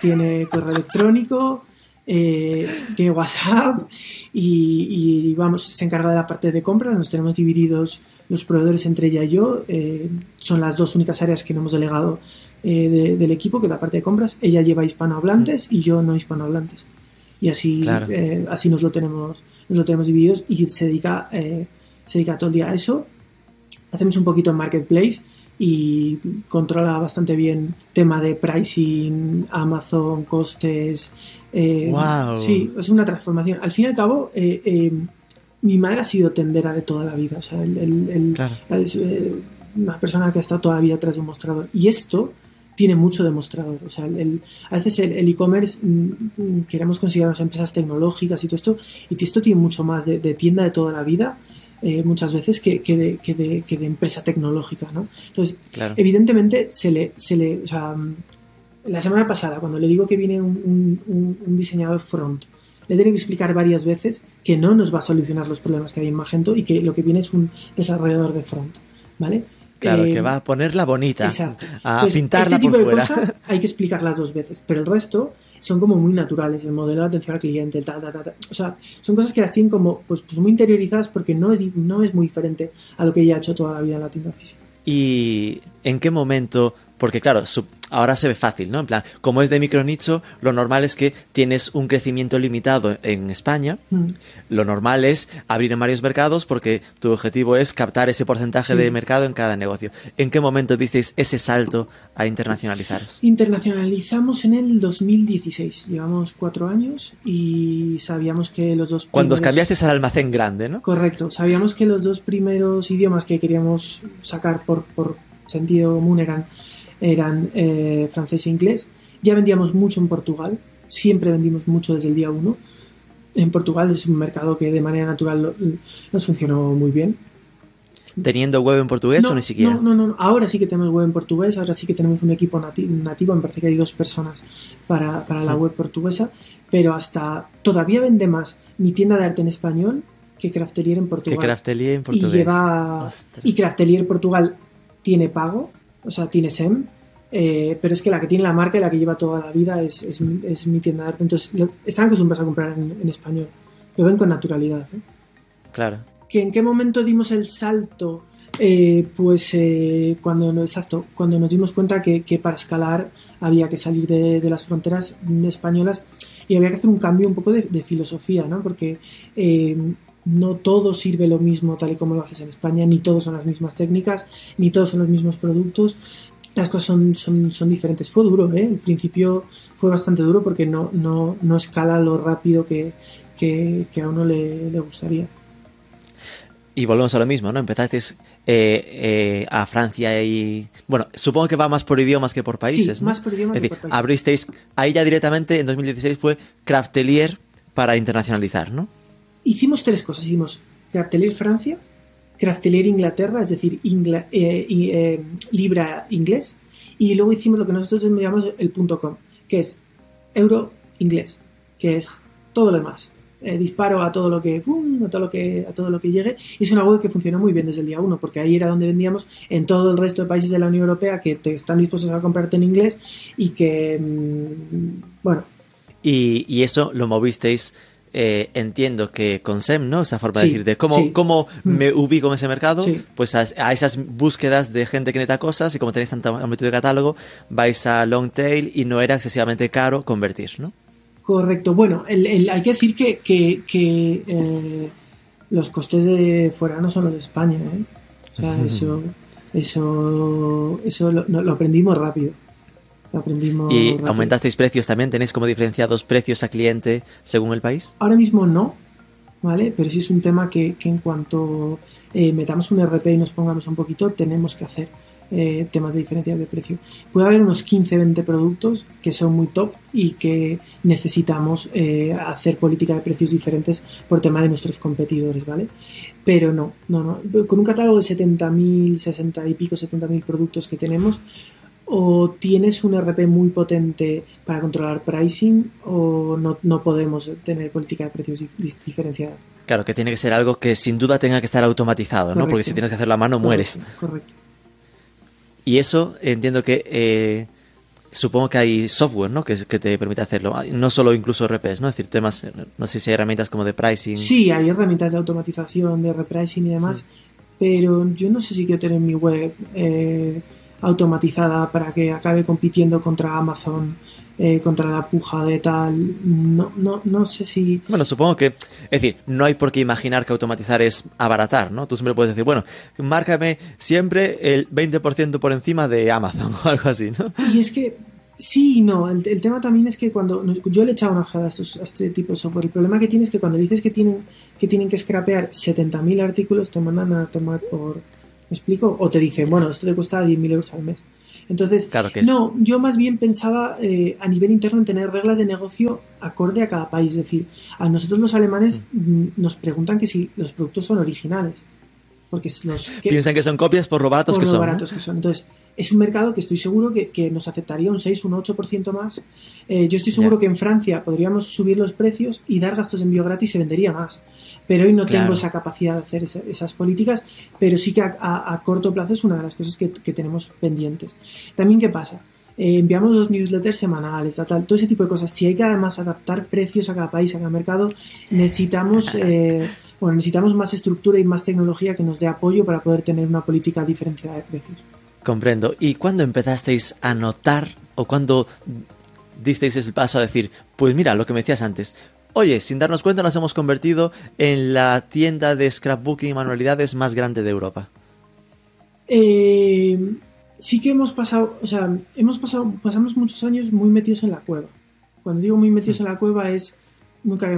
tiene correo electrónico, eh, tiene WhatsApp y, vamos, se encarga de la parte de compras, nos tenemos divididos los proveedores entre ella y yo, eh, son las dos únicas áreas que no hemos delegado eh, del equipo, que es la parte de compras, ella lleva hispanohablantes y yo no hispanohablantes. Y así, eh, así nos lo tenemos, nos lo tenemos divididos y se dedica, se dedica todo el día a eso. Hacemos un poquito en marketplace y controla bastante bien tema de pricing, Amazon, costes, eh, sí, es una transformación. Al fin y al cabo, eh, eh, mi madre ha sido tendera de toda la vida. O sea, es una persona que ha estado toda la vida detrás de un mostrador. Y esto tiene mucho de mostrador. O sea, a veces el e-commerce mm, mm, queremos considerarnos empresas tecnológicas y todo esto, y esto tiene mucho más de, tienda de toda la vida. muchas veces que, de, que, de, empresa tecnológica, ¿no? Entonces, evidentemente se le, se le, o sea, la semana pasada, cuando le digo que viene un, diseñador front, le tengo que explicar varias veces que no nos va a solucionar los problemas que hay en Magento y que lo que viene es un desarrollador de front, ¿vale? Claro, que eh, va a ponerla bonita, exacto. a pintarla este tipo por de fuera. cosas hay que explicarlas dos veces, pero el resto son como muy naturales, el modelo de atención al cliente, ta, ta, ta, ta. o sea, son cosas que las tienen como pues, pues muy interiorizadas porque no es, no es muy diferente a lo que ella ha hecho toda la vida en la tienda física. ¿Y en qué momento? Porque claro, su- ahora se ve fácil, ¿no? En plan, como es de micronicho, lo normal es que tienes un crecimiento limitado en España. Mm. Lo normal es abrir en varios mercados porque tu objetivo es captar ese porcentaje Sí. de mercado en cada negocio. ¿En qué momento disteis ese salto a internacionalizaros? Internacionalizamos en el 2016, llevamos cuatro años y sabíamos que los dos Cuando os primeros- cambiasteis al almacén grande, ¿no? Correcto, sabíamos que los dos primeros idiomas que queríamos sacar por, por sentido común eran, eh, francés e inglés. Ya vendíamos mucho en Portugal, siempre vendimos mucho desde el día uno. En Portugal es un mercado que de manera natural nos funcionó muy bien. Teniendo web en portugués o ni siquiera. No, no, no, ahora sí que tenemos web en portugués, ahora sí que tenemos un equipo nati- nativo, me parece que hay dos personas para, para la web portuguesa, pero hasta todavía vende más mi tienda de arte en español que Craftelier en Que Portugal. Craftelier en y portugués. lleva Ostras. y Craftelier Portugal tiene pago, o sea, tiene SEM, eh, pero es que la que tiene la marca y la que lleva toda la vida es, es, mi- es mi tienda de arte, entonces lo- están acostumbrados a comprar en, en español, lo ven con naturalidad. ¿eh? Claro. ¿Que ¿En qué momento dimos el salto? Eh, pues eh, cuando, exacto, cuando nos dimos cuenta que, que para escalar había que salir de, de las fronteras españolas y había que hacer un cambio un poco de, de filosofía, ¿no? Porque no todo sirve lo mismo tal y como lo haces en España, ni todos son las mismas técnicas, ni todos son los mismos productos. Las cosas son, son, son diferentes. Fue duro, ¿eh? El principio fue bastante duro porque no, no, no escala lo rápido que, que, que a uno le, le gustaría. Y volvemos a lo mismo, ¿no? Empezasteis eh, eh, a Francia y... Bueno, supongo que va más por idiomas que por países, Sí, ¿no? más por idiomas Es que decir, por países. abristeis... Ahí ya directamente, en 2016, fue Craftelier para internacionalizar, ¿no? Hicimos tres cosas. Hicimos Craftelier Francia, Craftelier Inglaterra, es decir, ingla- eh, eh, Libra inglés, y luego hicimos lo que nosotros llamamos el punto .com, que es euro inglés, que es todo lo demás. Eh, disparo a todo lo que a todo lo que a todo lo que llegue y es una web que funcionó muy bien desde el día uno porque ahí era donde vendíamos en todo el resto de países de la Unión Europea que te están dispuestos a comprarte en inglés y que mm, bueno Y, y eso lo movisteis, eh, entiendo que con SEM, ¿no? Esa forma de decir, de cómo, sí. cómo Mm. me ubico en ese mercado, Sí. pues a, a esas búsquedas de gente que necesita cosas y como tenéis tanto ámbito de catálogo, vais a long tail y no era excesivamente caro convertir, ¿no? Correcto. Bueno, el- el- hay que decir que, que- que, eh, los costes de fuera no son los de España. ¿eh? O sea, eso, eso, eso lo aprendimos rápido. Lo aprendimos Y rápido. aumentasteis precios también, tenéis como diferenciados precios a cliente según el país. Ahora mismo no, ¿vale? Pero sí es un tema que, que en cuanto eh, metamos un RP y nos pongamos un poquito, tenemos que hacer eh, temas de diferencia de precio. Puede haber unos 15-20 productos que son muy top y que necesitamos eh, hacer política de precios diferentes por tema de nuestros competidores, ¿vale? Pero no, no, no. Con un catálogo de 70.000, 60 y pico, 70.000 productos que tenemos, o tienes un RP muy potente para controlar pricing o no, no podemos tener política de precios dif- diferenciada. Claro, que tiene que ser algo que sin duda tenga que estar automatizado, ¿no? Porque si tienes que hacerlo a mano, mueres. Correcto. Y eso entiendo que eh, supongo que hay software, ¿no? Que, que te permite hacerlo. Ah, No solo incluso RPs, ¿no? Es decir, temas, no sé si hay herramientas como de pricing. Sí, hay herramientas de automatización, de repricing y demás, pero yo no sé si quiero tener mi web eh, automatizada para que acabe compitiendo contra Amazon, eh, contra la puja de tal. No, no, no sé si. Bueno, supongo que, es decir, no hay por qué imaginar que automatizar es abaratar, ¿no? Tú siempre puedes decir, bueno, márcame siempre el 20% por encima de Amazon o algo así, ¿no? Y es que sí y no. El, el tema también es que cuando yo le he echado una ojeada a, estos- a este tipo de software, el problema que tienes es que cuando dices que tienen que tienen que scrapear 70.000 artículos, te mandan a tomar por. ¿Me explico? O te dicen, bueno, esto te cuesta 10.000 euros al mes. Entonces, Claro que es- no, yo más bien pensaba eh, a nivel interno en tener reglas de negocio acorde a cada país. Es decir, a nosotros los alemanes mm, nos preguntan que si los productos son originales. Porque los que, Piensan que son copias por lo baratos por que lo son. baratos que son. Entonces, es un mercado que estoy seguro que, que nos aceptaría un 6, un 8% más. Eh, yo estoy seguro que en Francia podríamos subir los precios y dar gastos de envío gratis y se vendería más. Pero hoy no Claro. tengo esa capacidad de hacer esa- esas políticas, pero sí que a, a- a corto plazo es una de las cosas que, que tenemos pendientes. También, ¿qué pasa? eh, enviamos dos newsletters semanales, tal, todo ese tipo de cosas. Si hay que además adaptar precios a cada país, a cada mercado, necesitamos, eh, bueno, necesitamos más estructura y más tecnología que nos dé apoyo para poder tener una política diferenciada de precios. Comprendo. ¿Y cuándo empezasteis a notar o cuándo disteis el paso a decir, pues mira, lo que me decías antes, oye, sin darnos cuenta nos hemos convertido en la tienda de scrapbooking y manualidades más grande de Europa? Eh, sí que hemos pasado, o sea, hemos pasado, pasamos muchos años muy metidos en la cueva. Cuando digo muy metidos en la cueva es nunca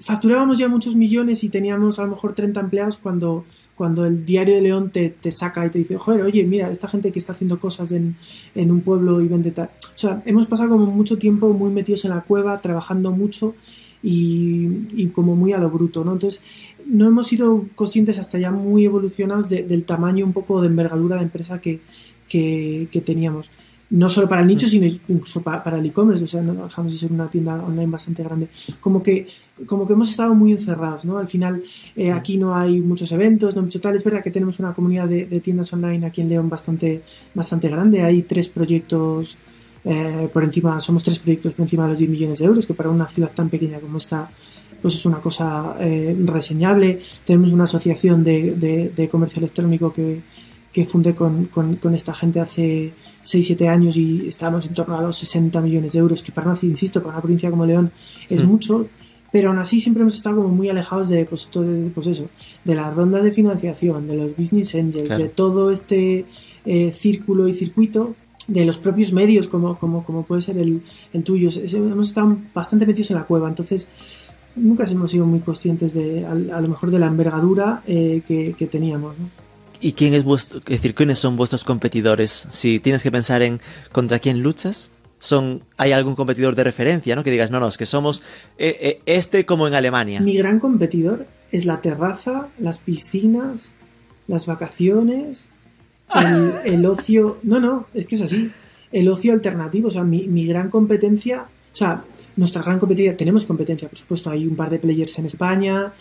facturábamos ya muchos millones y teníamos a lo mejor 30 empleados cuando cuando el diario de León te, te, saca y te dice, joder, oye, mira, esta gente que está haciendo cosas en, en, un pueblo y vende tal. O sea, hemos pasado como mucho tiempo muy metidos en la cueva, trabajando mucho y, y como muy a lo bruto, ¿no? Entonces, no hemos sido conscientes hasta ya muy evolucionados del tamaño un poco de envergadura de empresa que, que teníamos no solo para el nicho, sino incluso para, el e-commerce, o sea, no dejamos de ser una tienda online bastante grande. Como que, como que hemos estado muy encerrados, ¿no? Al final, eh, aquí no hay muchos eventos, no mucho tal. Es verdad que tenemos una comunidad de, tiendas online aquí en León bastante, bastante grande. Hay tres proyectos eh, por encima, somos tres proyectos por encima de los 10 millones de euros, que para una ciudad tan pequeña como esta, pues es una cosa eh, reseñable. Tenemos una asociación de, de, comercio electrónico que, que fundé con, con, con esta gente hace 6-7 años y estábamos en torno a los 60 millones de euros, que para una, insisto, para una provincia como León es hmm. mucho, pero aún así siempre hemos estado como muy alejados de, pues, todo, pues eso, de las rondas de financiación, de los business angels, de todo este eh, círculo y circuito, de los propios medios como, como, como puede ser el, el tuyo. hemos estado bastante metidos en la cueva, entonces nunca hemos sido muy conscientes de, a, lo mejor de la envergadura eh, que, que, teníamos. ¿no? ¿Y quién es vuestro, es decir, quiénes son vuestros competidores? Si tienes que pensar en contra quién luchas, son, hay algún competidor de referencia, ¿no? Que digas, no, no, es que somos eh, eh, este como en Alemania. Mi gran competidor es la terraza, las piscinas, las vacaciones, el, ocio. No, no, es que es así. El ocio alternativo, o sea, mi, mi gran competencia, o sea, nuestra gran competencia, tenemos competencia, por supuesto, hay un par de players en España,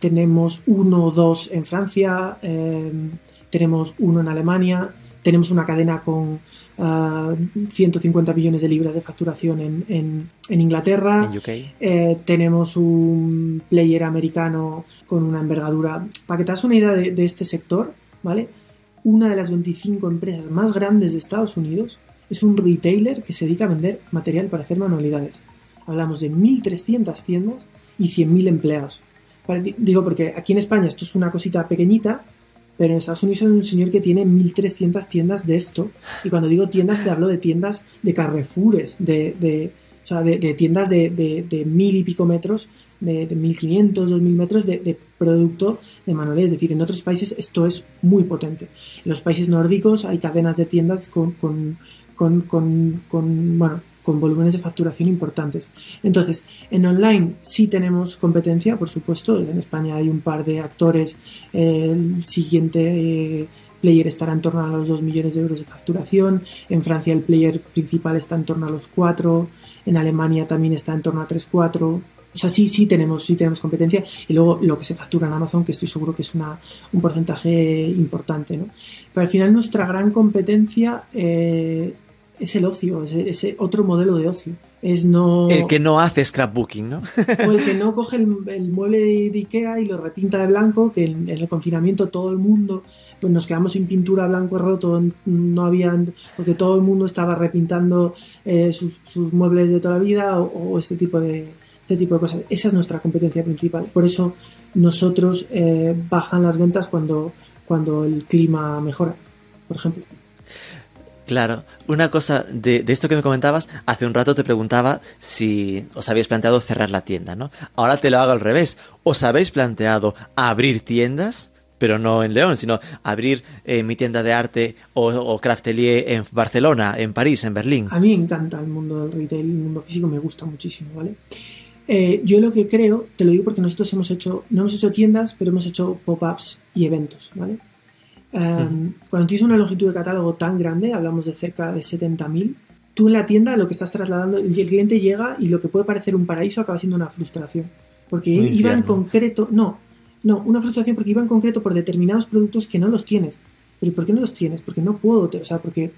tenemos uno o dos en Francia, em, tenemos uno en Alemania, tenemos una cadena con 150 ah, millones de libras de facturación en, Inglaterra, eh, tenemos un player americano con una envergadura. Para que te hagas una idea de, de este sector, ¿vale? Una de las 25 empresas más grandes de Estados Unidos es un retailer que se dedica a vender material para hacer manualidades. Hablamos de 1.300 tiendas y 100.000 empleados. Digo, porque aquí en España esto es una cosita pequeñita, pero en Estados Unidos es un señor que tiene 1.300 tiendas de esto. Y cuando digo tiendas, te hablo de tiendas de Carrefours, de, de, o sea, de, tiendas de, de, mil y pico metros, de, de 1.500, 2.000 metros de, producto de manualidad. Es decir, en otros países esto es muy potente. En los países nórdicos hay cadenas de tiendas con, con, con, con bueno, con volúmenes de facturación importantes. Entonces, en online sí tenemos competencia, por supuesto. En España hay un par de actores. el siguiente eh, player estará en torno a los 2 millones de euros de facturación. En Francia el player principal está en torno a los 4. En Alemania también está en torno a 3-4. O sea, sí, sí tenemos, sí tenemos competencia. Y luego lo que se factura en Amazon, que estoy seguro que es una, un porcentaje importante. ¿no? Pero al final nuestra gran competencia eh, es el ocio, es ese otro modelo de ocio. Es no... El que no hace scrapbooking, ¿no? o el que no coge el, mueble de, Ikea y lo repinta de blanco, que en, el confinamiento todo el mundo, pues nos quedamos sin pintura blanco roto, no habían, porque todo el mundo estaba repintando eh, sus, muebles de toda la vida o, este tipo de este tipo de cosas. Esa es nuestra competencia principal. Por eso nosotros eh, bajan las ventas cuando, cuando el clima mejora, por ejemplo. Claro, una cosa de, esto que me comentabas, hace un rato te preguntaba si os habéis planteado cerrar la tienda, ¿no? Ahora te lo hago al revés. ¿Os habéis planteado abrir tiendas? Pero no en León, sino abrir eh, mi tienda de arte o, craftelier en Barcelona, en París, en Berlín. A mí me encanta el mundo del retail, el mundo físico me gusta muchísimo, ¿vale? Eh, yo lo que creo, te lo digo porque nosotros hemos hecho, no hemos hecho tiendas, pero hemos hecho pop-ups y eventos, ¿vale? Em, cuando tienes una longitud de catálogo tan grande, hablamos de cerca de 70.000, tú en la tienda lo que estás trasladando, el cliente llega y lo que puede parecer un paraíso acaba siendo una frustración. Porque iba en concreto, no, no, una frustración porque iba en concreto por determinados productos que no los tienes. ¿Pero por qué no los tienes? Porque no puedo, o sea, porque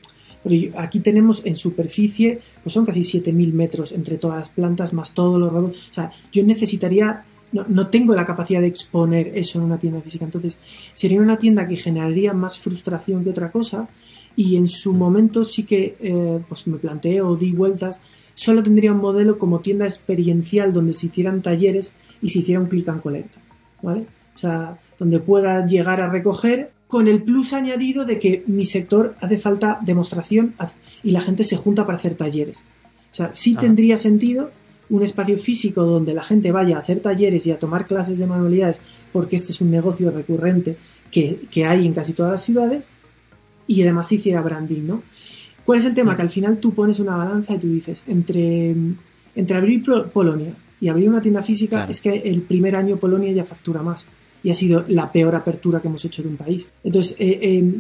aquí tenemos en superficie, pues son casi 7.000 metros entre todas las plantas, más todos los robots. O sea, yo necesitaría, no, no, tengo la capacidad de exponer eso en una tienda física. Entonces, sería una tienda que generaría más frustración que otra cosa. Y en su momento sí que eh, pues me planteé o di vueltas. Solo tendría un modelo como tienda experiencial donde se hicieran talleres y se hiciera un click and collect. ¿Vale? O sea, donde pueda llegar a recoger con el plus añadido de que mi sector hace falta demostración y la gente se junta para hacer talleres. O sea, sí tendría sentido un espacio físico donde la gente vaya a hacer talleres y a tomar clases de manualidades, porque este es un negocio recurrente que, hay en casi todas las ciudades, y además se hiciera branding, ¿no? ¿Cuál es el tema? Que al final tú pones una balanza y tú dices, entre, entre abrir Polonia y abrir una tienda física, es que el primer año Polonia ya factura más y ha sido la peor apertura que hemos hecho de un país. Entonces, eh, eh,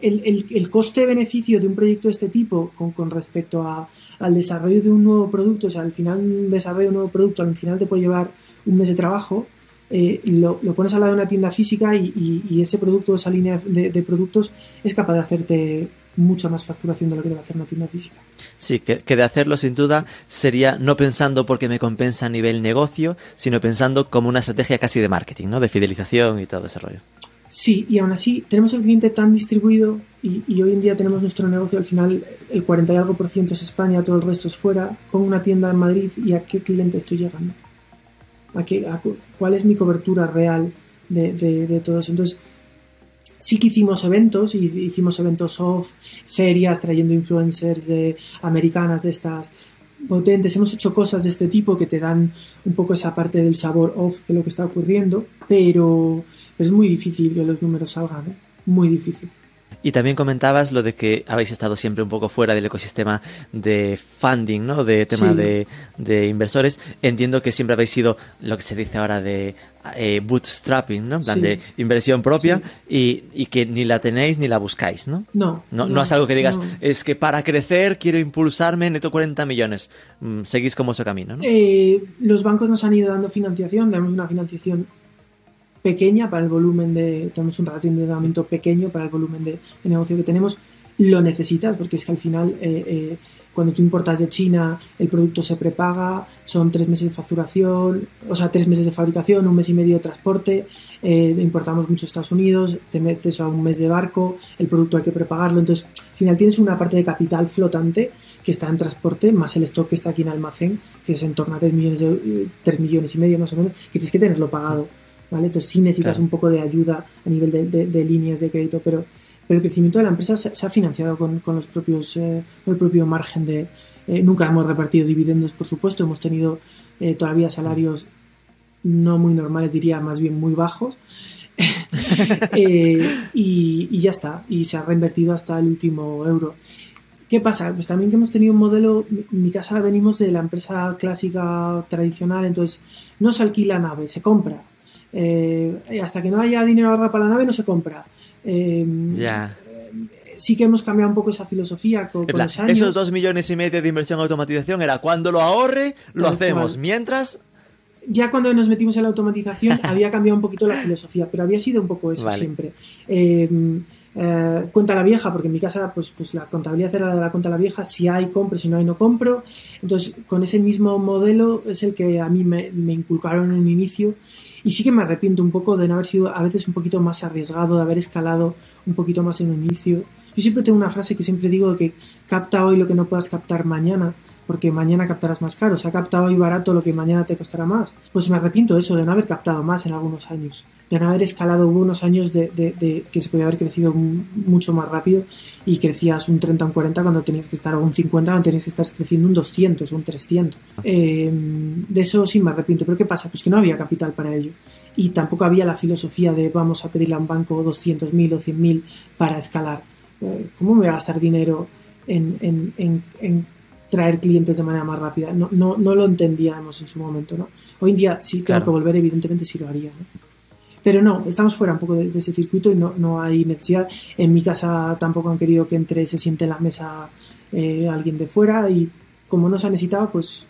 el, el, coste-beneficio de un proyecto de este tipo con, con respecto a, al desarrollo de un nuevo producto, o sea, al final un desarrollo de un nuevo producto, al final te puede llevar un mes de trabajo, eh, lo, lo, pones al lado de una tienda física y, y, ese producto, esa línea de, productos es capaz de hacerte mucha más facturación de lo que debe hacer una tienda física. Sí, que, que, de hacerlo sin duda sería no pensando porque me compensa a nivel negocio, sino pensando como una estrategia casi de marketing, ¿no? De fidelización y todo ese rollo. Sí, y aún así tenemos el cliente tan distribuido y, hoy en día tenemos nuestro negocio, al final el 40 y algo por ciento es España, todo el resto es fuera. Pongo una tienda en Madrid y a qué cliente estoy llegando. ¿A qué, ¿Cuál es mi cobertura real de, de, de todo eso? Entonces, sí que hicimos eventos y hicimos eventos off, ferias trayendo influencers de americanas de estas potentes. Hemos hecho cosas de este tipo que te dan un poco esa parte del sabor off de lo que está ocurriendo, pero es muy difícil que los números salgan, ¿eh? muy difícil. Y también comentabas lo de que habéis estado siempre un poco fuera del ecosistema de funding, ¿no? De tema sí. de, de, inversores. Entiendo que siempre habéis sido lo que se dice ahora de eh, bootstrapping, ¿no? En plan sí. de inversión propia sí. y, y, que ni la tenéis ni la buscáis, ¿no? No. No, no, no es algo que digas, es que para crecer quiero impulsarme, neto 40 millones. Mm, seguís como ese camino, ¿no? Eh, los bancos nos han ido dando financiación, damos una financiación pequeña para el volumen de. Tenemos un ratio de endeudamiento pequeño para el volumen de, negocio que tenemos. Lo necesitas, porque es que al final, eh, eh, cuando tú importas de China, el producto se prepaga, son tres meses de facturación, o sea, tres meses de fabricación, un mes y medio de transporte. Eh, importamos mucho a Estados Unidos, te metes a un mes de barco, el producto hay que prepagarlo. Entonces, al final tienes una parte de capital flotante que está en transporte, más el stock que está aquí en almacén, que es en torno a 3 millones, de, 3 millones y medio más o menos, que tienes que tenerlo pagado. ¿Vale? Entonces sí necesitas claro. un poco de ayuda a nivel de, de, de, líneas de crédito, pero, pero el crecimiento de la empresa se, se ha financiado con, con los propios, eh, con el propio margen de... Eh, nunca hemos repartido dividendos, por supuesto, hemos tenido eh, todavía salarios no muy normales, diría más bien muy bajos. Y, y, ya está, y se ha reinvertido hasta el último euro. ¿Qué pasa? Pues también que hemos tenido un modelo, en mi casa venimos de la empresa clásica tradicional, entonces no se alquila nave, se compra. Eh, hasta que no haya dinero ahorrado para la nave no se compra. Eh, ya. Sí que hemos cambiado un poco esa filosofía con, con los años. Esos dos millones y medio de inversión en automatización era cuando lo ahorre, lo Tal hacemos. Cual. Mientras ya cuando nos metimos en la automatización había cambiado un poquito la filosofía, pero había sido un poco eso vale. siempre. Eh, eh, cuenta la vieja, porque en mi casa pues, pues la contabilidad era de la cuenta la vieja, si hay compro, si no hay no compro. Entonces, con ese mismo modelo es el que a mí me, me inculcaron en un inicio y sí que me arrepiento un poco de no haber sido a veces un poquito más arriesgado, de haber escalado un poquito más en un inicio. Yo siempre tengo una frase que siempre digo que capta hoy lo que no puedas captar mañana, porque mañana captarás más caro. O sea, capta hoy barato lo que mañana te costará más. Pues me arrepiento de eso, de no haber captado más en algunos años. De no haber escalado, unos años de, que se podía haber crecido mucho más rápido y crecías un 30 o un 40 cuando tenías que estar, o un 50 cuando tenías que estar creciendo un 200 o un 300. Eh, de eso sí me arrepiento. Pero ¿qué pasa? Pues que no había capital para ello. Y tampoco había la filosofía de vamos a pedirle a un banco 200.000 o 100.000 para escalar. Eh, ¿Cómo me voy a gastar dinero en, en traer clientes de manera más rápida. No, no, no lo entendíamos en su momento, ¿no? Hoy en día sí tengo claro. que volver, evidentemente sí lo haría, ¿no? Pero no, estamos fuera un poco de, de, ese circuito y no, no hay necesidad. En mi casa tampoco han querido que entre, se siente en la mesa eh, alguien de fuera y como no se ha necesitado, pues...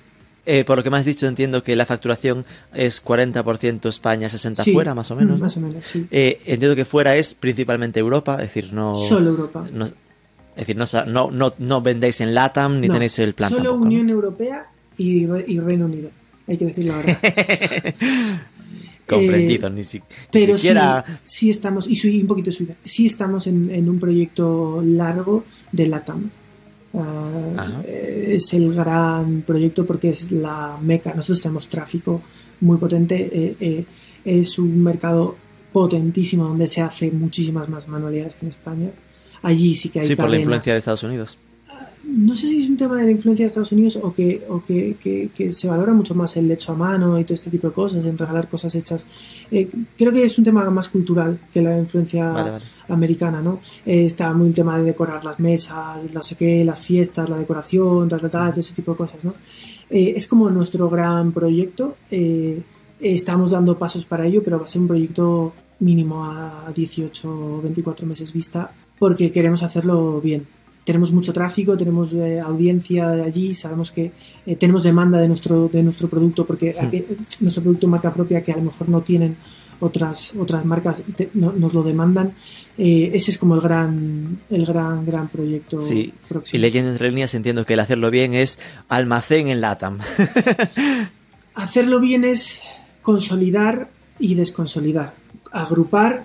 Eh, por lo que me has dicho, entiendo que la facturación es 40% España, 60% sí, fuera, más o menos. Más o menos, sí. Eh, entiendo que fuera es principalmente Europa, es decir, no... Solo Europa. No, Es decir, no, no, no, no vendéis en LATAM ni No, tenéis el plan Solo. Unión Europea y, y Reino Unido. Hay que decir la verdad. Comprendido, Eh, ni, si- ni Pero siquiera... sí, sí estamos, y soy un poquito suida, sí estamos en, en un proyecto largo de LATAM. Ah, eh, es el gran proyecto porque es la meca. Nosotros tenemos tráfico muy potente. eh, eh, es un mercado potentísimo donde se hace muchísimas más manualidades que en España. Allí sí que hay Sí, por la cadenas. influencia de Estados Unidos. No sé si es un tema de la influencia de Estados Unidos o que, o que, que- que se valora mucho más el hecho a mano y todo este tipo de cosas, en regalar cosas hechas. Eh, creo que es un tema más cultural que la influencia Vale, vale. americana, ¿no? Eh, está muy el tema de decorar las mesas, no sé qué, las fiestas, la decoración, tal, tal, tal, todo ese tipo de cosas, ¿no? Eh, es como nuestro gran proyecto. eh, estamos dando pasos para ello, pero va a ser un proyecto mínimo a 18 o 24 meses vista porque queremos hacerlo bien. Tenemos mucho tráfico, tenemos eh, audiencia de allí, sabemos que eh, tenemos demanda de nuestro, de nuestro producto porque Sí. aquí- nuestro producto marca propia que a lo mejor no tienen otras, otras marcas, te- no- nos lo demandan. Eh, ese es como el gran, el gran, gran proyecto Sí, próximo. Y leyendo entre líneas entiendo que el hacerlo bien es almacén en LATAM. Hacerlo bien es consolidar y desconsolidar. Agrupar,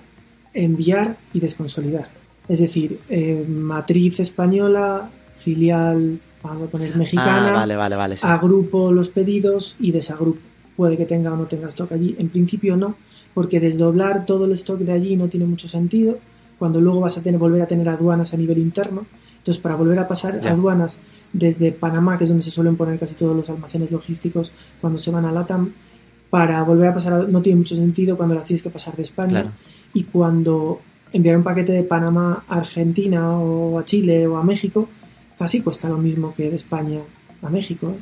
enviar y desconsolidar. Es decir, eh, matriz española, filial, vamos a poner mexicana, ah, vale, vale, vale. sí. agrupo los pedidos y desagrupo. Puede que tenga o no tenga stock allí. En principio no, porque desdoblar todo el stock de allí no tiene mucho sentido. Cuando luego vas a tener, volver a tener aduanas a nivel interno. Entonces, para volver a pasar Ya. aduanas desde Panamá, que es donde se suelen poner casi todos los almacenes logísticos cuando se van a LATAM, para volver a pasar no tiene mucho sentido cuando las tienes que pasar de España. Claro. Y cuando enviar un paquete de Panamá a Argentina o a Chile o a México, casi cuesta lo mismo que de España a México. ¿eh?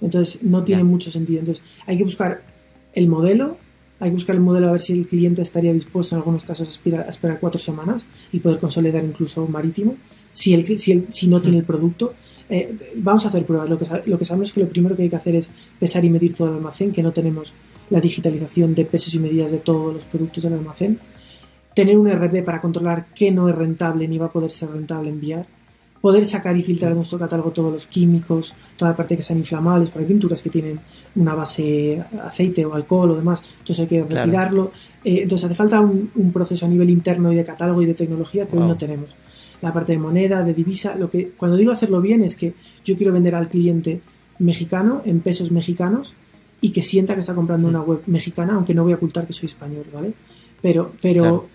Entonces no tiene mucho sentido. Entonces hay que buscar el modelo, hay que buscar el modelo a ver si el cliente estaría dispuesto en algunos casos a esperar, a esperar cuatro semanas y poder consolidar incluso marítimo. Si, el, si, el- si no tiene el producto, eh, vamos a hacer pruebas. Lo que, lo que sabemos es que lo primero que hay que hacer es pesar y medir todo el almacén, que no tenemos la digitalización de pesos y medidas de todos los productos del almacén. Tener un RP para controlar qué no es rentable ni va a poder ser rentable enviar poder sacar y filtrar de nuestro catálogo todos los químicos, toda la parte que sean inflamables, porque hay pinturas que tienen una base aceite o alcohol o demás, entonces hay que Claro. retirarlo. Eh, entonces hace falta un, un proceso a nivel interno y de catálogo y de tecnología que hoy Wow. no tenemos. La parte de moneda, de divisa, lo que cuando digo hacerlo bien es que yo quiero vender al cliente mexicano en pesos mexicanos y que sienta que está comprando una web mexicana, aunque no voy a ocultar que soy español, ¿vale? Pero, pero, Claro.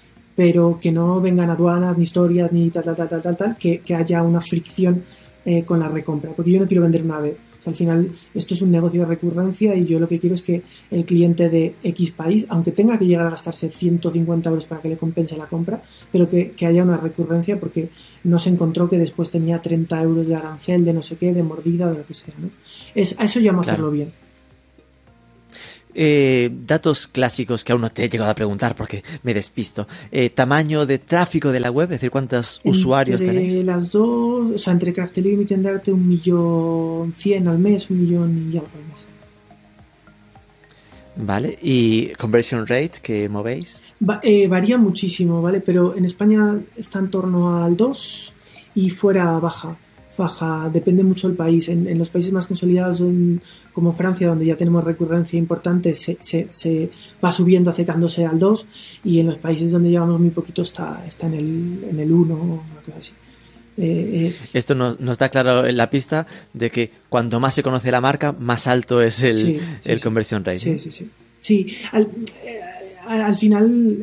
Pero que no vengan aduanas, ni historias, ni tal, tal, tal, tal, tal, tal, que, que haya una fricción eh, con la recompra, porque yo no quiero vender una vez. O sea, al final, esto es un negocio de recurrencia y yo lo que quiero es que el cliente de X país, aunque tenga que llegar a gastarse 150 euros para que le compense la compra, pero que, que haya una recurrencia porque no se encontró que después tenía 30 euros de arancel, de no sé qué, de mordida, de lo que sea. ¿no? Es, a eso llamo Claro. hacerlo bien. Eh, datos clásicos que aún no te he llegado a preguntar porque me despisto. Eh, tamaño de tráfico de la web, es decir, cuántos usuarios tenéis. las dos, o sea, entre Craftelio y mi un millón cien al mes, un millón y algo al mes. Vale. Y conversion rate que movéis. Va- eh, varía muchísimo, ¿vale? Pero en España está en torno al 2 y fuera baja. Baja, depende mucho del país. En, en los países más consolidados son- como Francia, donde ya tenemos recurrencia importante, se, se, se va subiendo, acercándose al 2 y en los países donde llevamos muy poquito está, está en el, en el 1 o una cosa así. Eh, eh, Esto nos, nos da claro en la pista de que cuanto más se conoce la marca, más alto es el, Sí, sí, el sí. conversion rate. Sí, sí, sí. Sí, al, eh, al final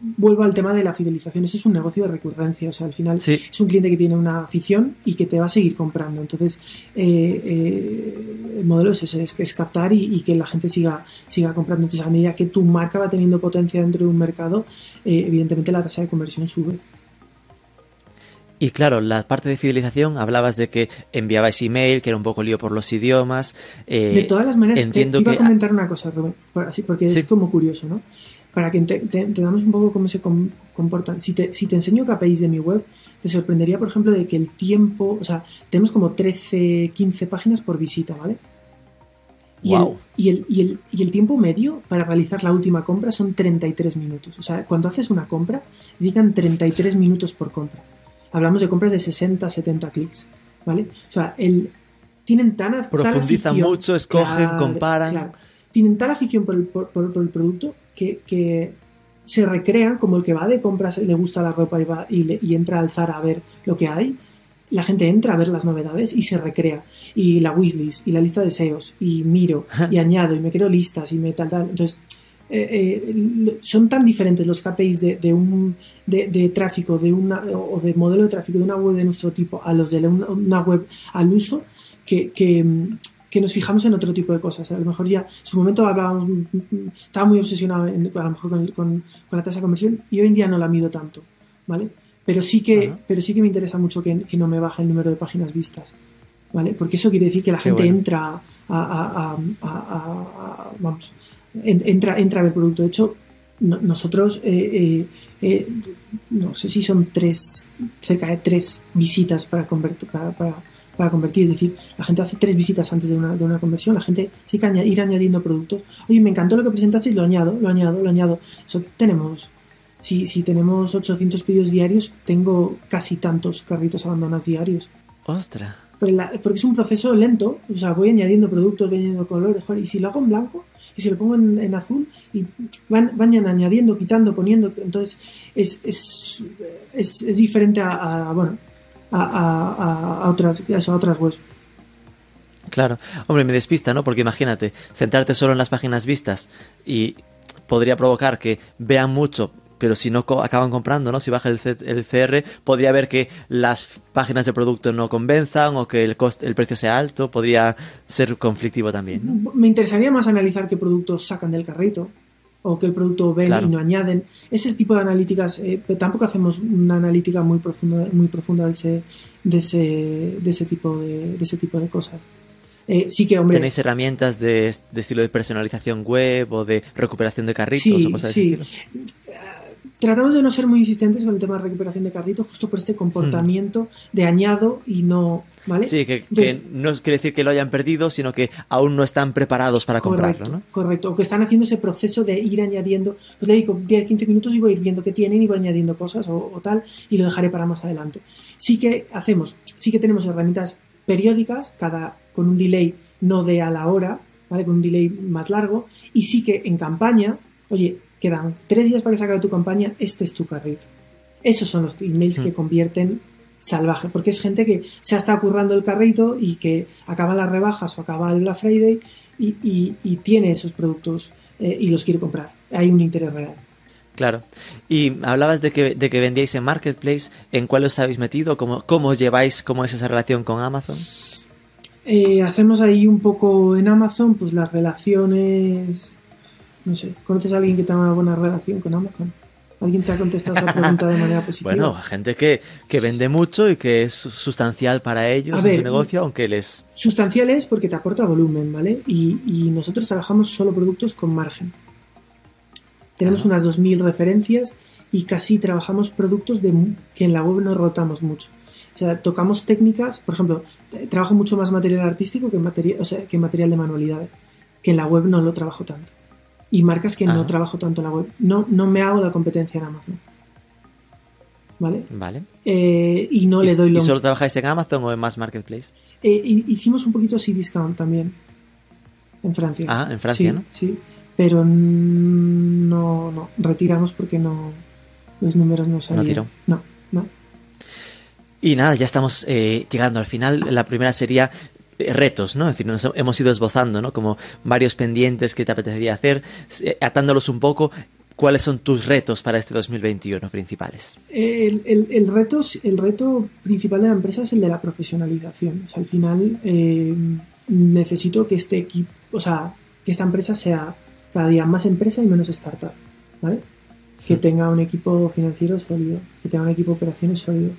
vuelvo al tema de la fidelización. Eso es un negocio de recurrencia. O sea, al final Sí. es un cliente que tiene una afición y que te va a seguir comprando. Entonces, eh, eh, el modelo es ese, es, captar y, y que la gente siga, siga comprando. Entonces, a medida que tu marca va teniendo potencia dentro de un mercado, eh, evidentemente la tasa de conversión sube. Y claro, la parte de fidelización, hablabas de que enviabais email, que era un poco lío por los idiomas. eh, De todas las maneras, te, entiendo te iba que- a comentar una cosa, Rubén, así, porque Sí. es como curioso, ¿no? Para que te, te- entendamos un poco cómo se com- comportan. Si te, si te enseño KPIs de mi web, te sorprendería, por ejemplo, de que el tiempo, o sea, tenemos como 13, 15 páginas por visita, ¿vale? Y, Guau. el, y, el, y, el, y el tiempo medio para realizar la última compra son 33 minutos. O sea, cuando haces una compra, dedican 33 minutos por compra. hablamos de compras de 60, 70 clics, ¿vale? O sea, el, tienen tan, Profundizan afición- mucho, escogen, Claro, comparan. claro. Tienen tal afición por el, por, por- por el producto que, que se recrean como el que va de compras, le gusta la ropa y, va, y, le- y entra al Zara a ver lo que hay. La gente entra a ver las novedades y se recrea. Y la wishlist, y la lista de deseos, y miro, y añado, y me creo listas, y me tal, tal. Entonces, eh, eh, son tan diferentes los KPIs de, de un de, de tráfico de una o de modelo de tráfico de una web de nuestro tipo a los de una, una web al uso que, que, que nos fijamos en otro tipo de cosas. A lo mejor ya en su momento hablábamos, mm, estaba muy obsesionado en- a lo mejor con, el- con- con la tasa de conversión y hoy en día no la mido tanto, ¿vale? Pero sí que, Ajá. pero sí que me interesa mucho que, que no me baje el número de páginas vistas, ¿vale? Porque eso quiere decir que la Qué gente bueno. entra a, a- a- a- a- a- vamos, en- entra, entra a ver el producto. De hecho, no- nosotros, eh, eh, eh, no sé si son tres, cerca de tres visitas para convertir, para, para, para convertir. Es decir, la gente hace tres visitas antes de una, de una conversión. La gente sí que aña- ir añadiendo productos. Oye, me encantó lo que presentaste y lo añado, lo añado, lo añado. Eso tenemos. Si, si tenemos 800 pedidos diarios, tengo casi tantos carritos abandonados diarios. Ostras. Pero la- porque es un proceso lento, o sea, voy añadiendo productos, voy añadiendo colores, y si lo hago en blanco, y si lo pongo en, en azul, y van, van añadiendo, quitando, poniendo, entonces es, es, es, es diferente a, a, bueno, a, a- a- otras, a otras webs. Claro. Hombre, me despista, ¿no? Porque imagínate, centrarte solo en las páginas vistas y podría provocar que vean mucho, pero si no co- acaban comprando, ¿no? Si baja el, C- el CR, podría ver que las páginas de producto no convenzan o que el, el precio sea alto, podría ser conflictivo también, ¿no? Me interesaría más analizar qué productos sacan del carrito o qué producto ven Claro. y no añaden. Ese tipo de analíticas, eh, tampoco hacemos una analítica muy profunda, muy profunda de ese, de ese, de ese tipo de, de ese tipo de cosas. Eh, sí que, hombre, ¿Tenéis herramientas de, de estilo de personalización web o de recuperación de carritos Sí, o cosas sí. de ese estilo? Tratamos de no ser muy insistentes con el tema de recuperación de carrito, justo por este comportamiento de añado y no, ¿vale? Sí, que, Entonces- que no quiere decir que lo hayan perdido, sino que aún no están preparados para Correcto, comprarlo, ¿no? correcto. O que están haciendo ese proceso de ir añadiendo, pues le digo 10, 15 minutos y voy a ir viendo qué tienen y voy añadiendo cosas o, o tal y lo dejaré para más adelante. Sí que hacemos, sí que tenemos herramientas periódicas, cada con un delay no de a la hora, ¿vale? Con un delay más largo y sí que en campaña, oye, quedan tres días para que se acabe tu campaña, este es tu carrito. Esos son los emails que Mm. convierten salvaje, porque es gente que se ha estado currando el carrito y que acaba las rebajas o acaba el Black Friday y, y- y tiene esos productos eh, y los quiere comprar. Hay un interés real. Claro. Y hablabas de que, de que vendíais en Marketplace. ¿En cuál os habéis metido? ¿Cómo, cómo os lleváis? ¿Cómo es esa relación con Amazon? Eh, hacemos ahí un poco en Amazon, pues las relaciones. No sé, ¿conoces a alguien que tenga una buena relación con Amazon? ¿Alguien te ha contestado esa pregunta de manera positiva? Bueno, gente que, que vende mucho y que es sustancial para ellos A en ver, su negocio, aunque les... Sustancial es porque te aporta volumen, ¿vale? Y, y nosotros trabajamos solo productos con margen. Tenemos Ajá. unas 2.000 referencias y casi trabajamos productos de, que en la web no rotamos mucho. O sea, tocamos técnicas, por ejemplo, trabajo mucho más material artístico que, material, o sea, que material de manualidades, que en la web no lo trabajo tanto. Y marcas que no Ajá. trabajo tanto en la web. No, no me hago la competencia en Amazon. ¿Vale? Vale. Eh, y no ¿Y, le doy y lo solo trabajáis en Amazon o en más Marketplace? eh, hi- hicimos un poquito así discount también en Francia. Ah, en Francia, sí, ¿no? Sí, pero no, no, retiramos porque no los números no salían. tiró. No, no. Y nada, ya estamos eh, llegando al final. La primera sería retos, ¿no? Es decir, nos hemos ido esbozando, ¿no? Como varios pendientes que te apetecería hacer, eh, atándolos un poco. ¿Cuáles son tus retos para este 2021 principales? El, el- el reto, el reto principal de la empresa es el de la profesionalización. O sea, al final eh, necesito que este equipo, o sea, que esta empresa sea cada día más empresa y menos startup, ¿vale? Que tenga un equipo financiero sólido, que tenga un equipo de operaciones sólido,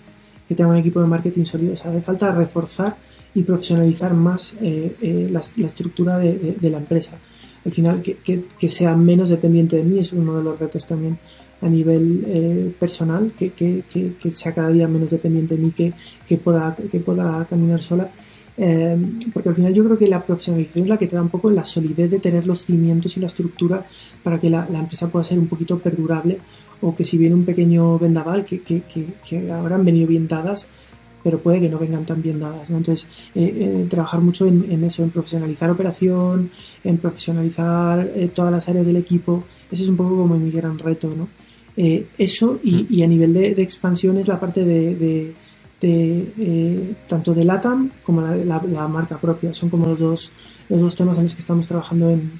que tenga un equipo de marketing sólido. O sea, hace falta reforzar y profesionalizar más eh, eh, la, la estructura de, de- de la empresa. Al final, que, que- que sea menos dependiente de mí es uno de los retos también a nivel eh, personal, que, que- que- que sea cada día menos dependiente de mí, que, que, pueda, que pueda caminar sola. Eh, porque al final yo creo que la profesionalización es la que te da un poco la solidez de tener los cimientos y la estructura para que la, la empresa pueda ser un poquito perdurable o que si viene un pequeño vendaval, que, que, que, ahora han venido bien dadas, pero puede que no vengan tan bien dadas. ¿no? Entonces, eh, eh, trabajar mucho en, eso, en profesionalizar operación, en profesionalizar eh, todas las áreas del equipo, ese es un poco como mi gran reto. ¿no? eso y, y, a nivel de, expansión es la parte de, de, tanto de LATAM como la, la, marca propia. Son como los dos, los dos temas en los que estamos trabajando en,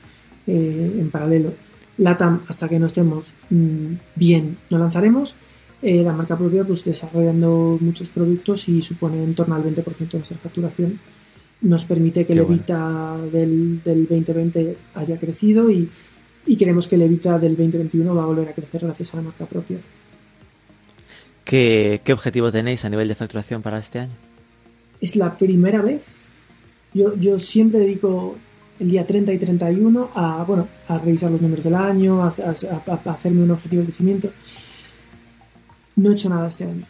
en paralelo. LATAM, hasta que no estemos mm, bien, no lanzaremos eh, la marca propia pues desarrollando muchos productos y supone en torno al 20% de nuestra facturación. Nos permite que el Evita del, del, 2020 haya crecido y, y creemos que el Evita del 2021 va a volver a crecer gracias a la marca propia. ¿Qué, ¿Qué, objetivo tenéis a nivel de facturación para este año? Es la primera vez. Yo, yo siempre dedico el día 30 y 31 a, bueno, a revisar los números del año, a, a hacerme un objetivo de crecimiento no he hecho nada este año.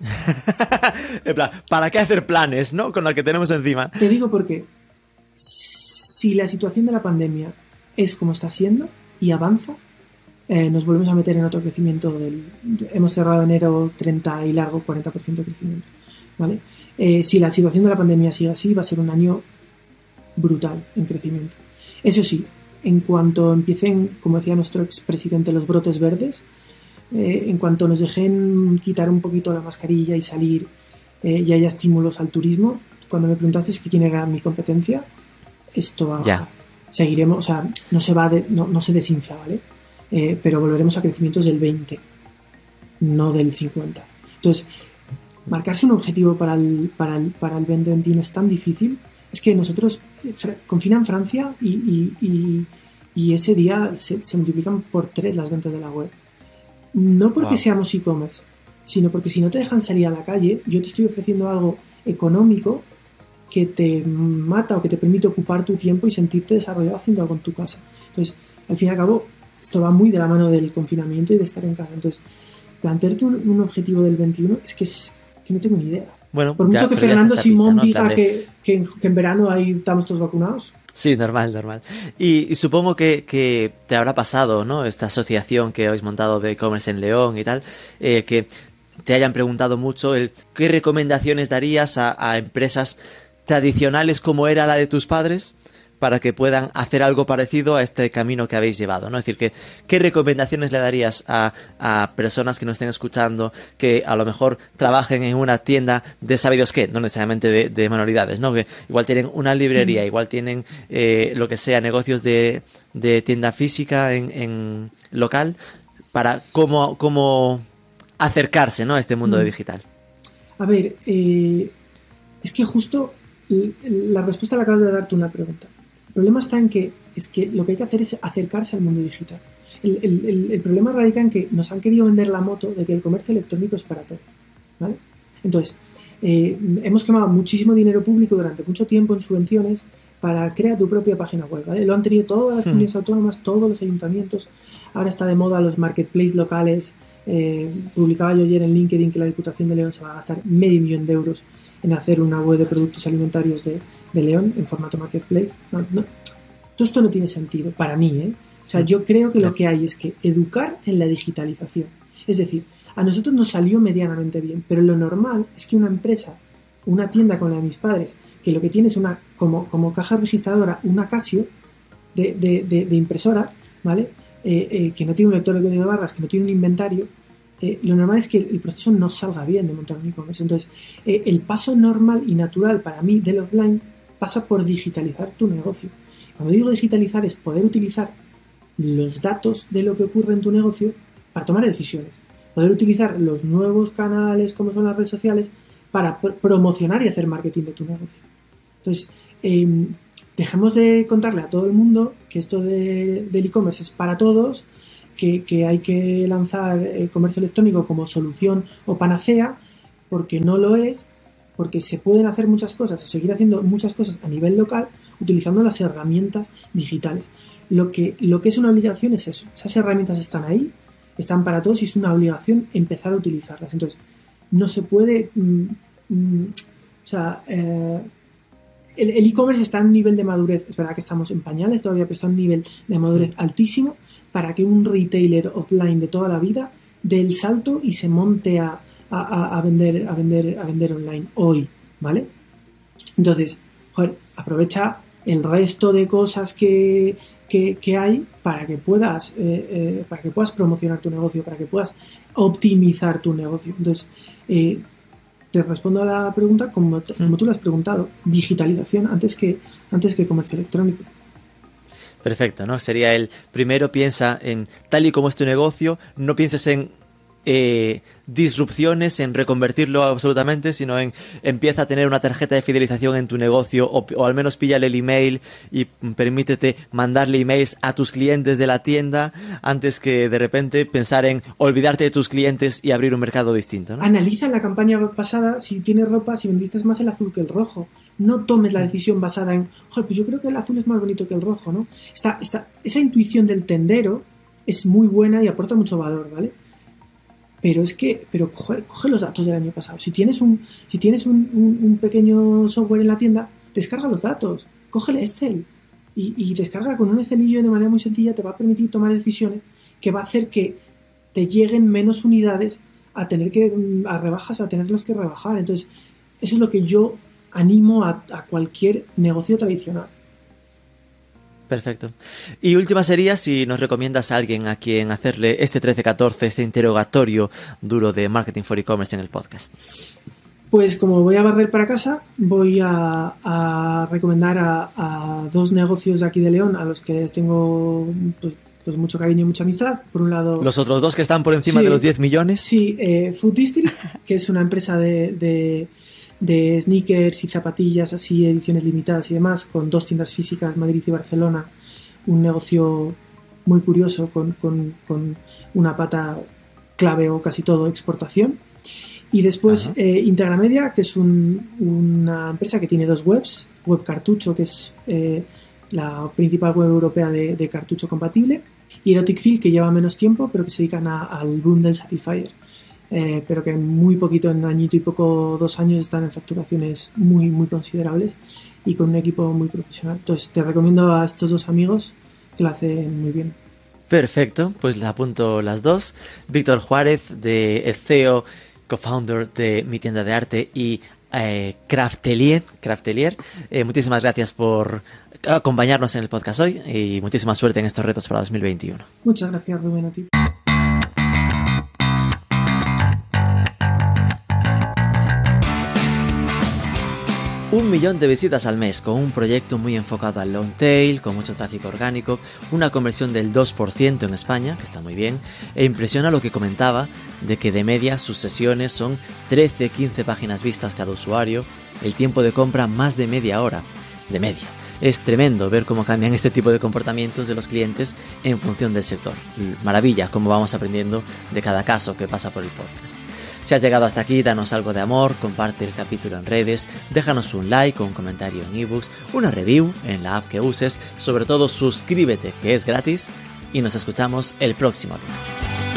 en plan, ¿para qué hacer planes, no? Con lo que tenemos encima. Te digo porque si la situación de la pandemia es como está siendo y avanza, eh, nos volvemos a meter en otro crecimiento del... Hemos cerrado enero 30 y largo 40% de crecimiento, ¿vale? Eh, si la situación de la pandemia sigue así, va a ser un año brutal en crecimiento. Eso sí, en cuanto empiecen, como decía nuestro expresidente, los brotes verdes, eh, en cuanto nos dejen quitar un poquito la mascarilla y salir eh, y haya estímulos al turismo, cuando me preguntaste quién era mi competencia, esto va, ya. seguiremos, o sea, no se va, no, se desinfla, ¿vale? Eh, pero volveremos a crecimientos del 20, no del 50. Entonces, marcarse un objetivo para el, para el, para el 2021 es tan difícil, es que nosotros confinan Francia y, y, y, ese día se, se multiplican por tres las ventas de la web. No porque seamos e-commerce, sino porque si no te dejan salir a la calle, yo te estoy ofreciendo algo económico que te mata o que te permite ocupar tu tiempo y sentirte desarrollado haciendo algo en tu casa. Entonces, al fin y al cabo, esto va muy de la mano del confinamiento y de estar en casa. Entonces, plantearte un, objetivo del 21 es que, es que no tengo ni idea. Bueno, Por mucho que Fernando Simón diga que, que, en verano ahí estamos todos vacunados, Sí, normal, normal. Y, supongo que, te habrá pasado, ¿no? Esta asociación que habéis montado de e-commerce en León y tal, eh, que te hayan preguntado mucho el qué recomendaciones darías a, a empresas tradicionales como era la de tus padres para que puedan hacer algo parecido a este camino que habéis llevado, ¿no? Es decir, que, ¿qué recomendaciones le darías a, personas que nos estén escuchando que a lo mejor trabajen en una tienda de sabidos qué, no necesariamente de, manualidades, ¿no? Que igual tienen una librería, igual tienen eh, lo que sea, negocios de, tienda física en, local, para cómo, cómo acercarse, ¿no? A este mundo de digital. A ver, eh, es que justo la respuesta la acabas de darte una pregunta. El problema está en que, es que lo que hay que hacer es acercarse al mundo digital. El, problema radica en que nos han querido vender la moto de que el comercio electrónico es para todos. ¿vale? Entonces, eh, hemos quemado muchísimo dinero público durante mucho tiempo en subvenciones para crear tu propia página web. ¿vale? Lo han tenido todas las hmm. comunidades autónomas, todos los ayuntamientos. Ahora está de moda los marketplaces locales. Eh, publicaba yo ayer en LinkedIn que la Diputación de León se va a gastar medio millón de euros en hacer una web de productos alimentarios de, de León en formato marketplace. No, no. Todo esto no tiene sentido para mí. ¿eh? O sea, yo creo que lo que hay es que educar en la digitalización. Es decir, a nosotros nos salió medianamente bien, pero lo normal es que una empresa, una tienda como la de mis padres, que lo que tiene es una, como, como caja registradora, una Casio de, de, impresora, ¿vale? Eh, eh, que no tiene un lector de código de barras, que no tiene un inventario, eh, lo normal es que el proceso no salga bien de montar un e-commerce. Entonces, el paso normal y natural para mí del offline pasa por digitalizar tu negocio. Cuando digo digitalizar es poder utilizar los datos de lo que ocurre en tu negocio para tomar decisiones. Poder utilizar los nuevos canales como son las redes sociales para promocionar y hacer marketing de tu negocio. Entonces, em, dejemos de contarle a todo el mundo que esto de, del e-commerce es para todos, que, hay que lanzar el comercio electrónico como solución o panacea, porque no lo es, porque se pueden hacer muchas cosas, seguir haciendo muchas cosas a nivel local utilizando las herramientas digitales. Lo que, lo que es una obligación es eso, esas herramientas están ahí, están para todos y es una obligación empezar a utilizarlas. Entonces, no se puede... Mm, mm, o sea, eh, el e-commerce está en un nivel de madurez, es verdad que estamos en pañales todavía, pero está en un nivel de madurez altísimo, para que un retailer offline de toda la vida dé el salto y se monte a, vender, a, vender, a vender online hoy, ¿vale? Entonces, joder, aprovecha el resto de cosas que, que, hay para que puedas eh, eh, para que puedas promocionar tu negocio, para que puedas optimizar tu negocio. Entonces, eh, te respondo a la pregunta como, como tú lo has preguntado, digitalización antes que, antes que comercio electrónico. Perfecto, ¿no? Sería el primero piensa en tal y como es tu negocio, no pienses en eh, disrupciones, en reconvertirlo absolutamente, sino en empieza a tener una tarjeta de fidelización en tu negocio o, al menos píllale el email y permítete mandarle emails a tus clientes de la tienda antes que de repente pensar en olvidarte de tus clientes y abrir un mercado distinto. Analiza la campaña pasada si tienes ropa, si vendiste más el azul que el rojo. No tomes la decisión basada en, joder, pues yo creo que el azul es más bonito que el rojo, ¿no? Esta, esta, esa intuición del tendero es muy buena y aporta mucho valor, ¿vale? Pero es que, pero coge, los datos del año pasado. Si tienes un, si tienes un, pequeño software en la tienda, descarga los datos, coge el Excel y, descarga con un Excelillo de manera muy sencilla, te va a permitir tomar decisiones que va a hacer que te lleguen menos unidades a tener que, a rebajas, a tenerlos que rebajar. Entonces, eso es lo que yo animo a cualquier negocio tradicional. Perfecto. Y última sería si nos recomiendas a alguien a quien hacerle este 13-14, este interrogatorio duro de Marketing for E-Commerce en el podcast. Pues como voy a barrer para casa, voy a, recomendar a, dos negocios de aquí de León a los que les tengo pues, pues, mucho cariño y mucha amistad. Por un lado... Los otros dos que están por encima de los 10 millones. Sí, eh, Food District, que es una empresa de, de sneakers y zapatillas así, ediciones limitadas y demás, con dos tiendas físicas, Madrid y Barcelona, un negocio muy curioso con, una pata clave o casi todo exportación. Y después eh, Integramedia, que es una empresa que tiene dos webs, Web Cartucho, que es eh, la principal web europea de, cartucho compatible, y Erotic Field, que lleva menos tiempo, pero que se dedican al boom del Satisfyer. Eh, pero que muy poquito, en añito y poco, dos años, están en facturaciones muy, muy considerables y con un equipo muy profesional. Entonces, te recomiendo a estos dos amigos que lo hacen muy bien. Perfecto, pues le apunto las dos. Víctor Juárez, de CEO, co-founder de mi tienda de arte y eh, Craftelier. Craftelier. Eh, muchísimas gracias por acompañarnos en el podcast hoy y muchísima suerte en estos retos para 2021. Muchas gracias, Rubén, a ti. Un millón de visitas al mes con un proyecto muy enfocado al long tail, con mucho tráfico orgánico, una conversión del 2% en España, que está muy bien, e impresiona lo que comentaba de que de media sus sesiones son 13-15 páginas vistas cada usuario, el tiempo de compra más de media hora, de media. Es tremendo ver cómo cambian este tipo de comportamientos de los clientes en función del sector. Maravilla cómo vamos aprendiendo de cada caso que pasa por el podcast. Si has llegado hasta aquí, danos algo de amor, comparte el capítulo en redes, déjanos un like un comentario en ebooks, una review en la app que uses, sobre todo suscríbete que es gratis y nos escuchamos el próximo lunes.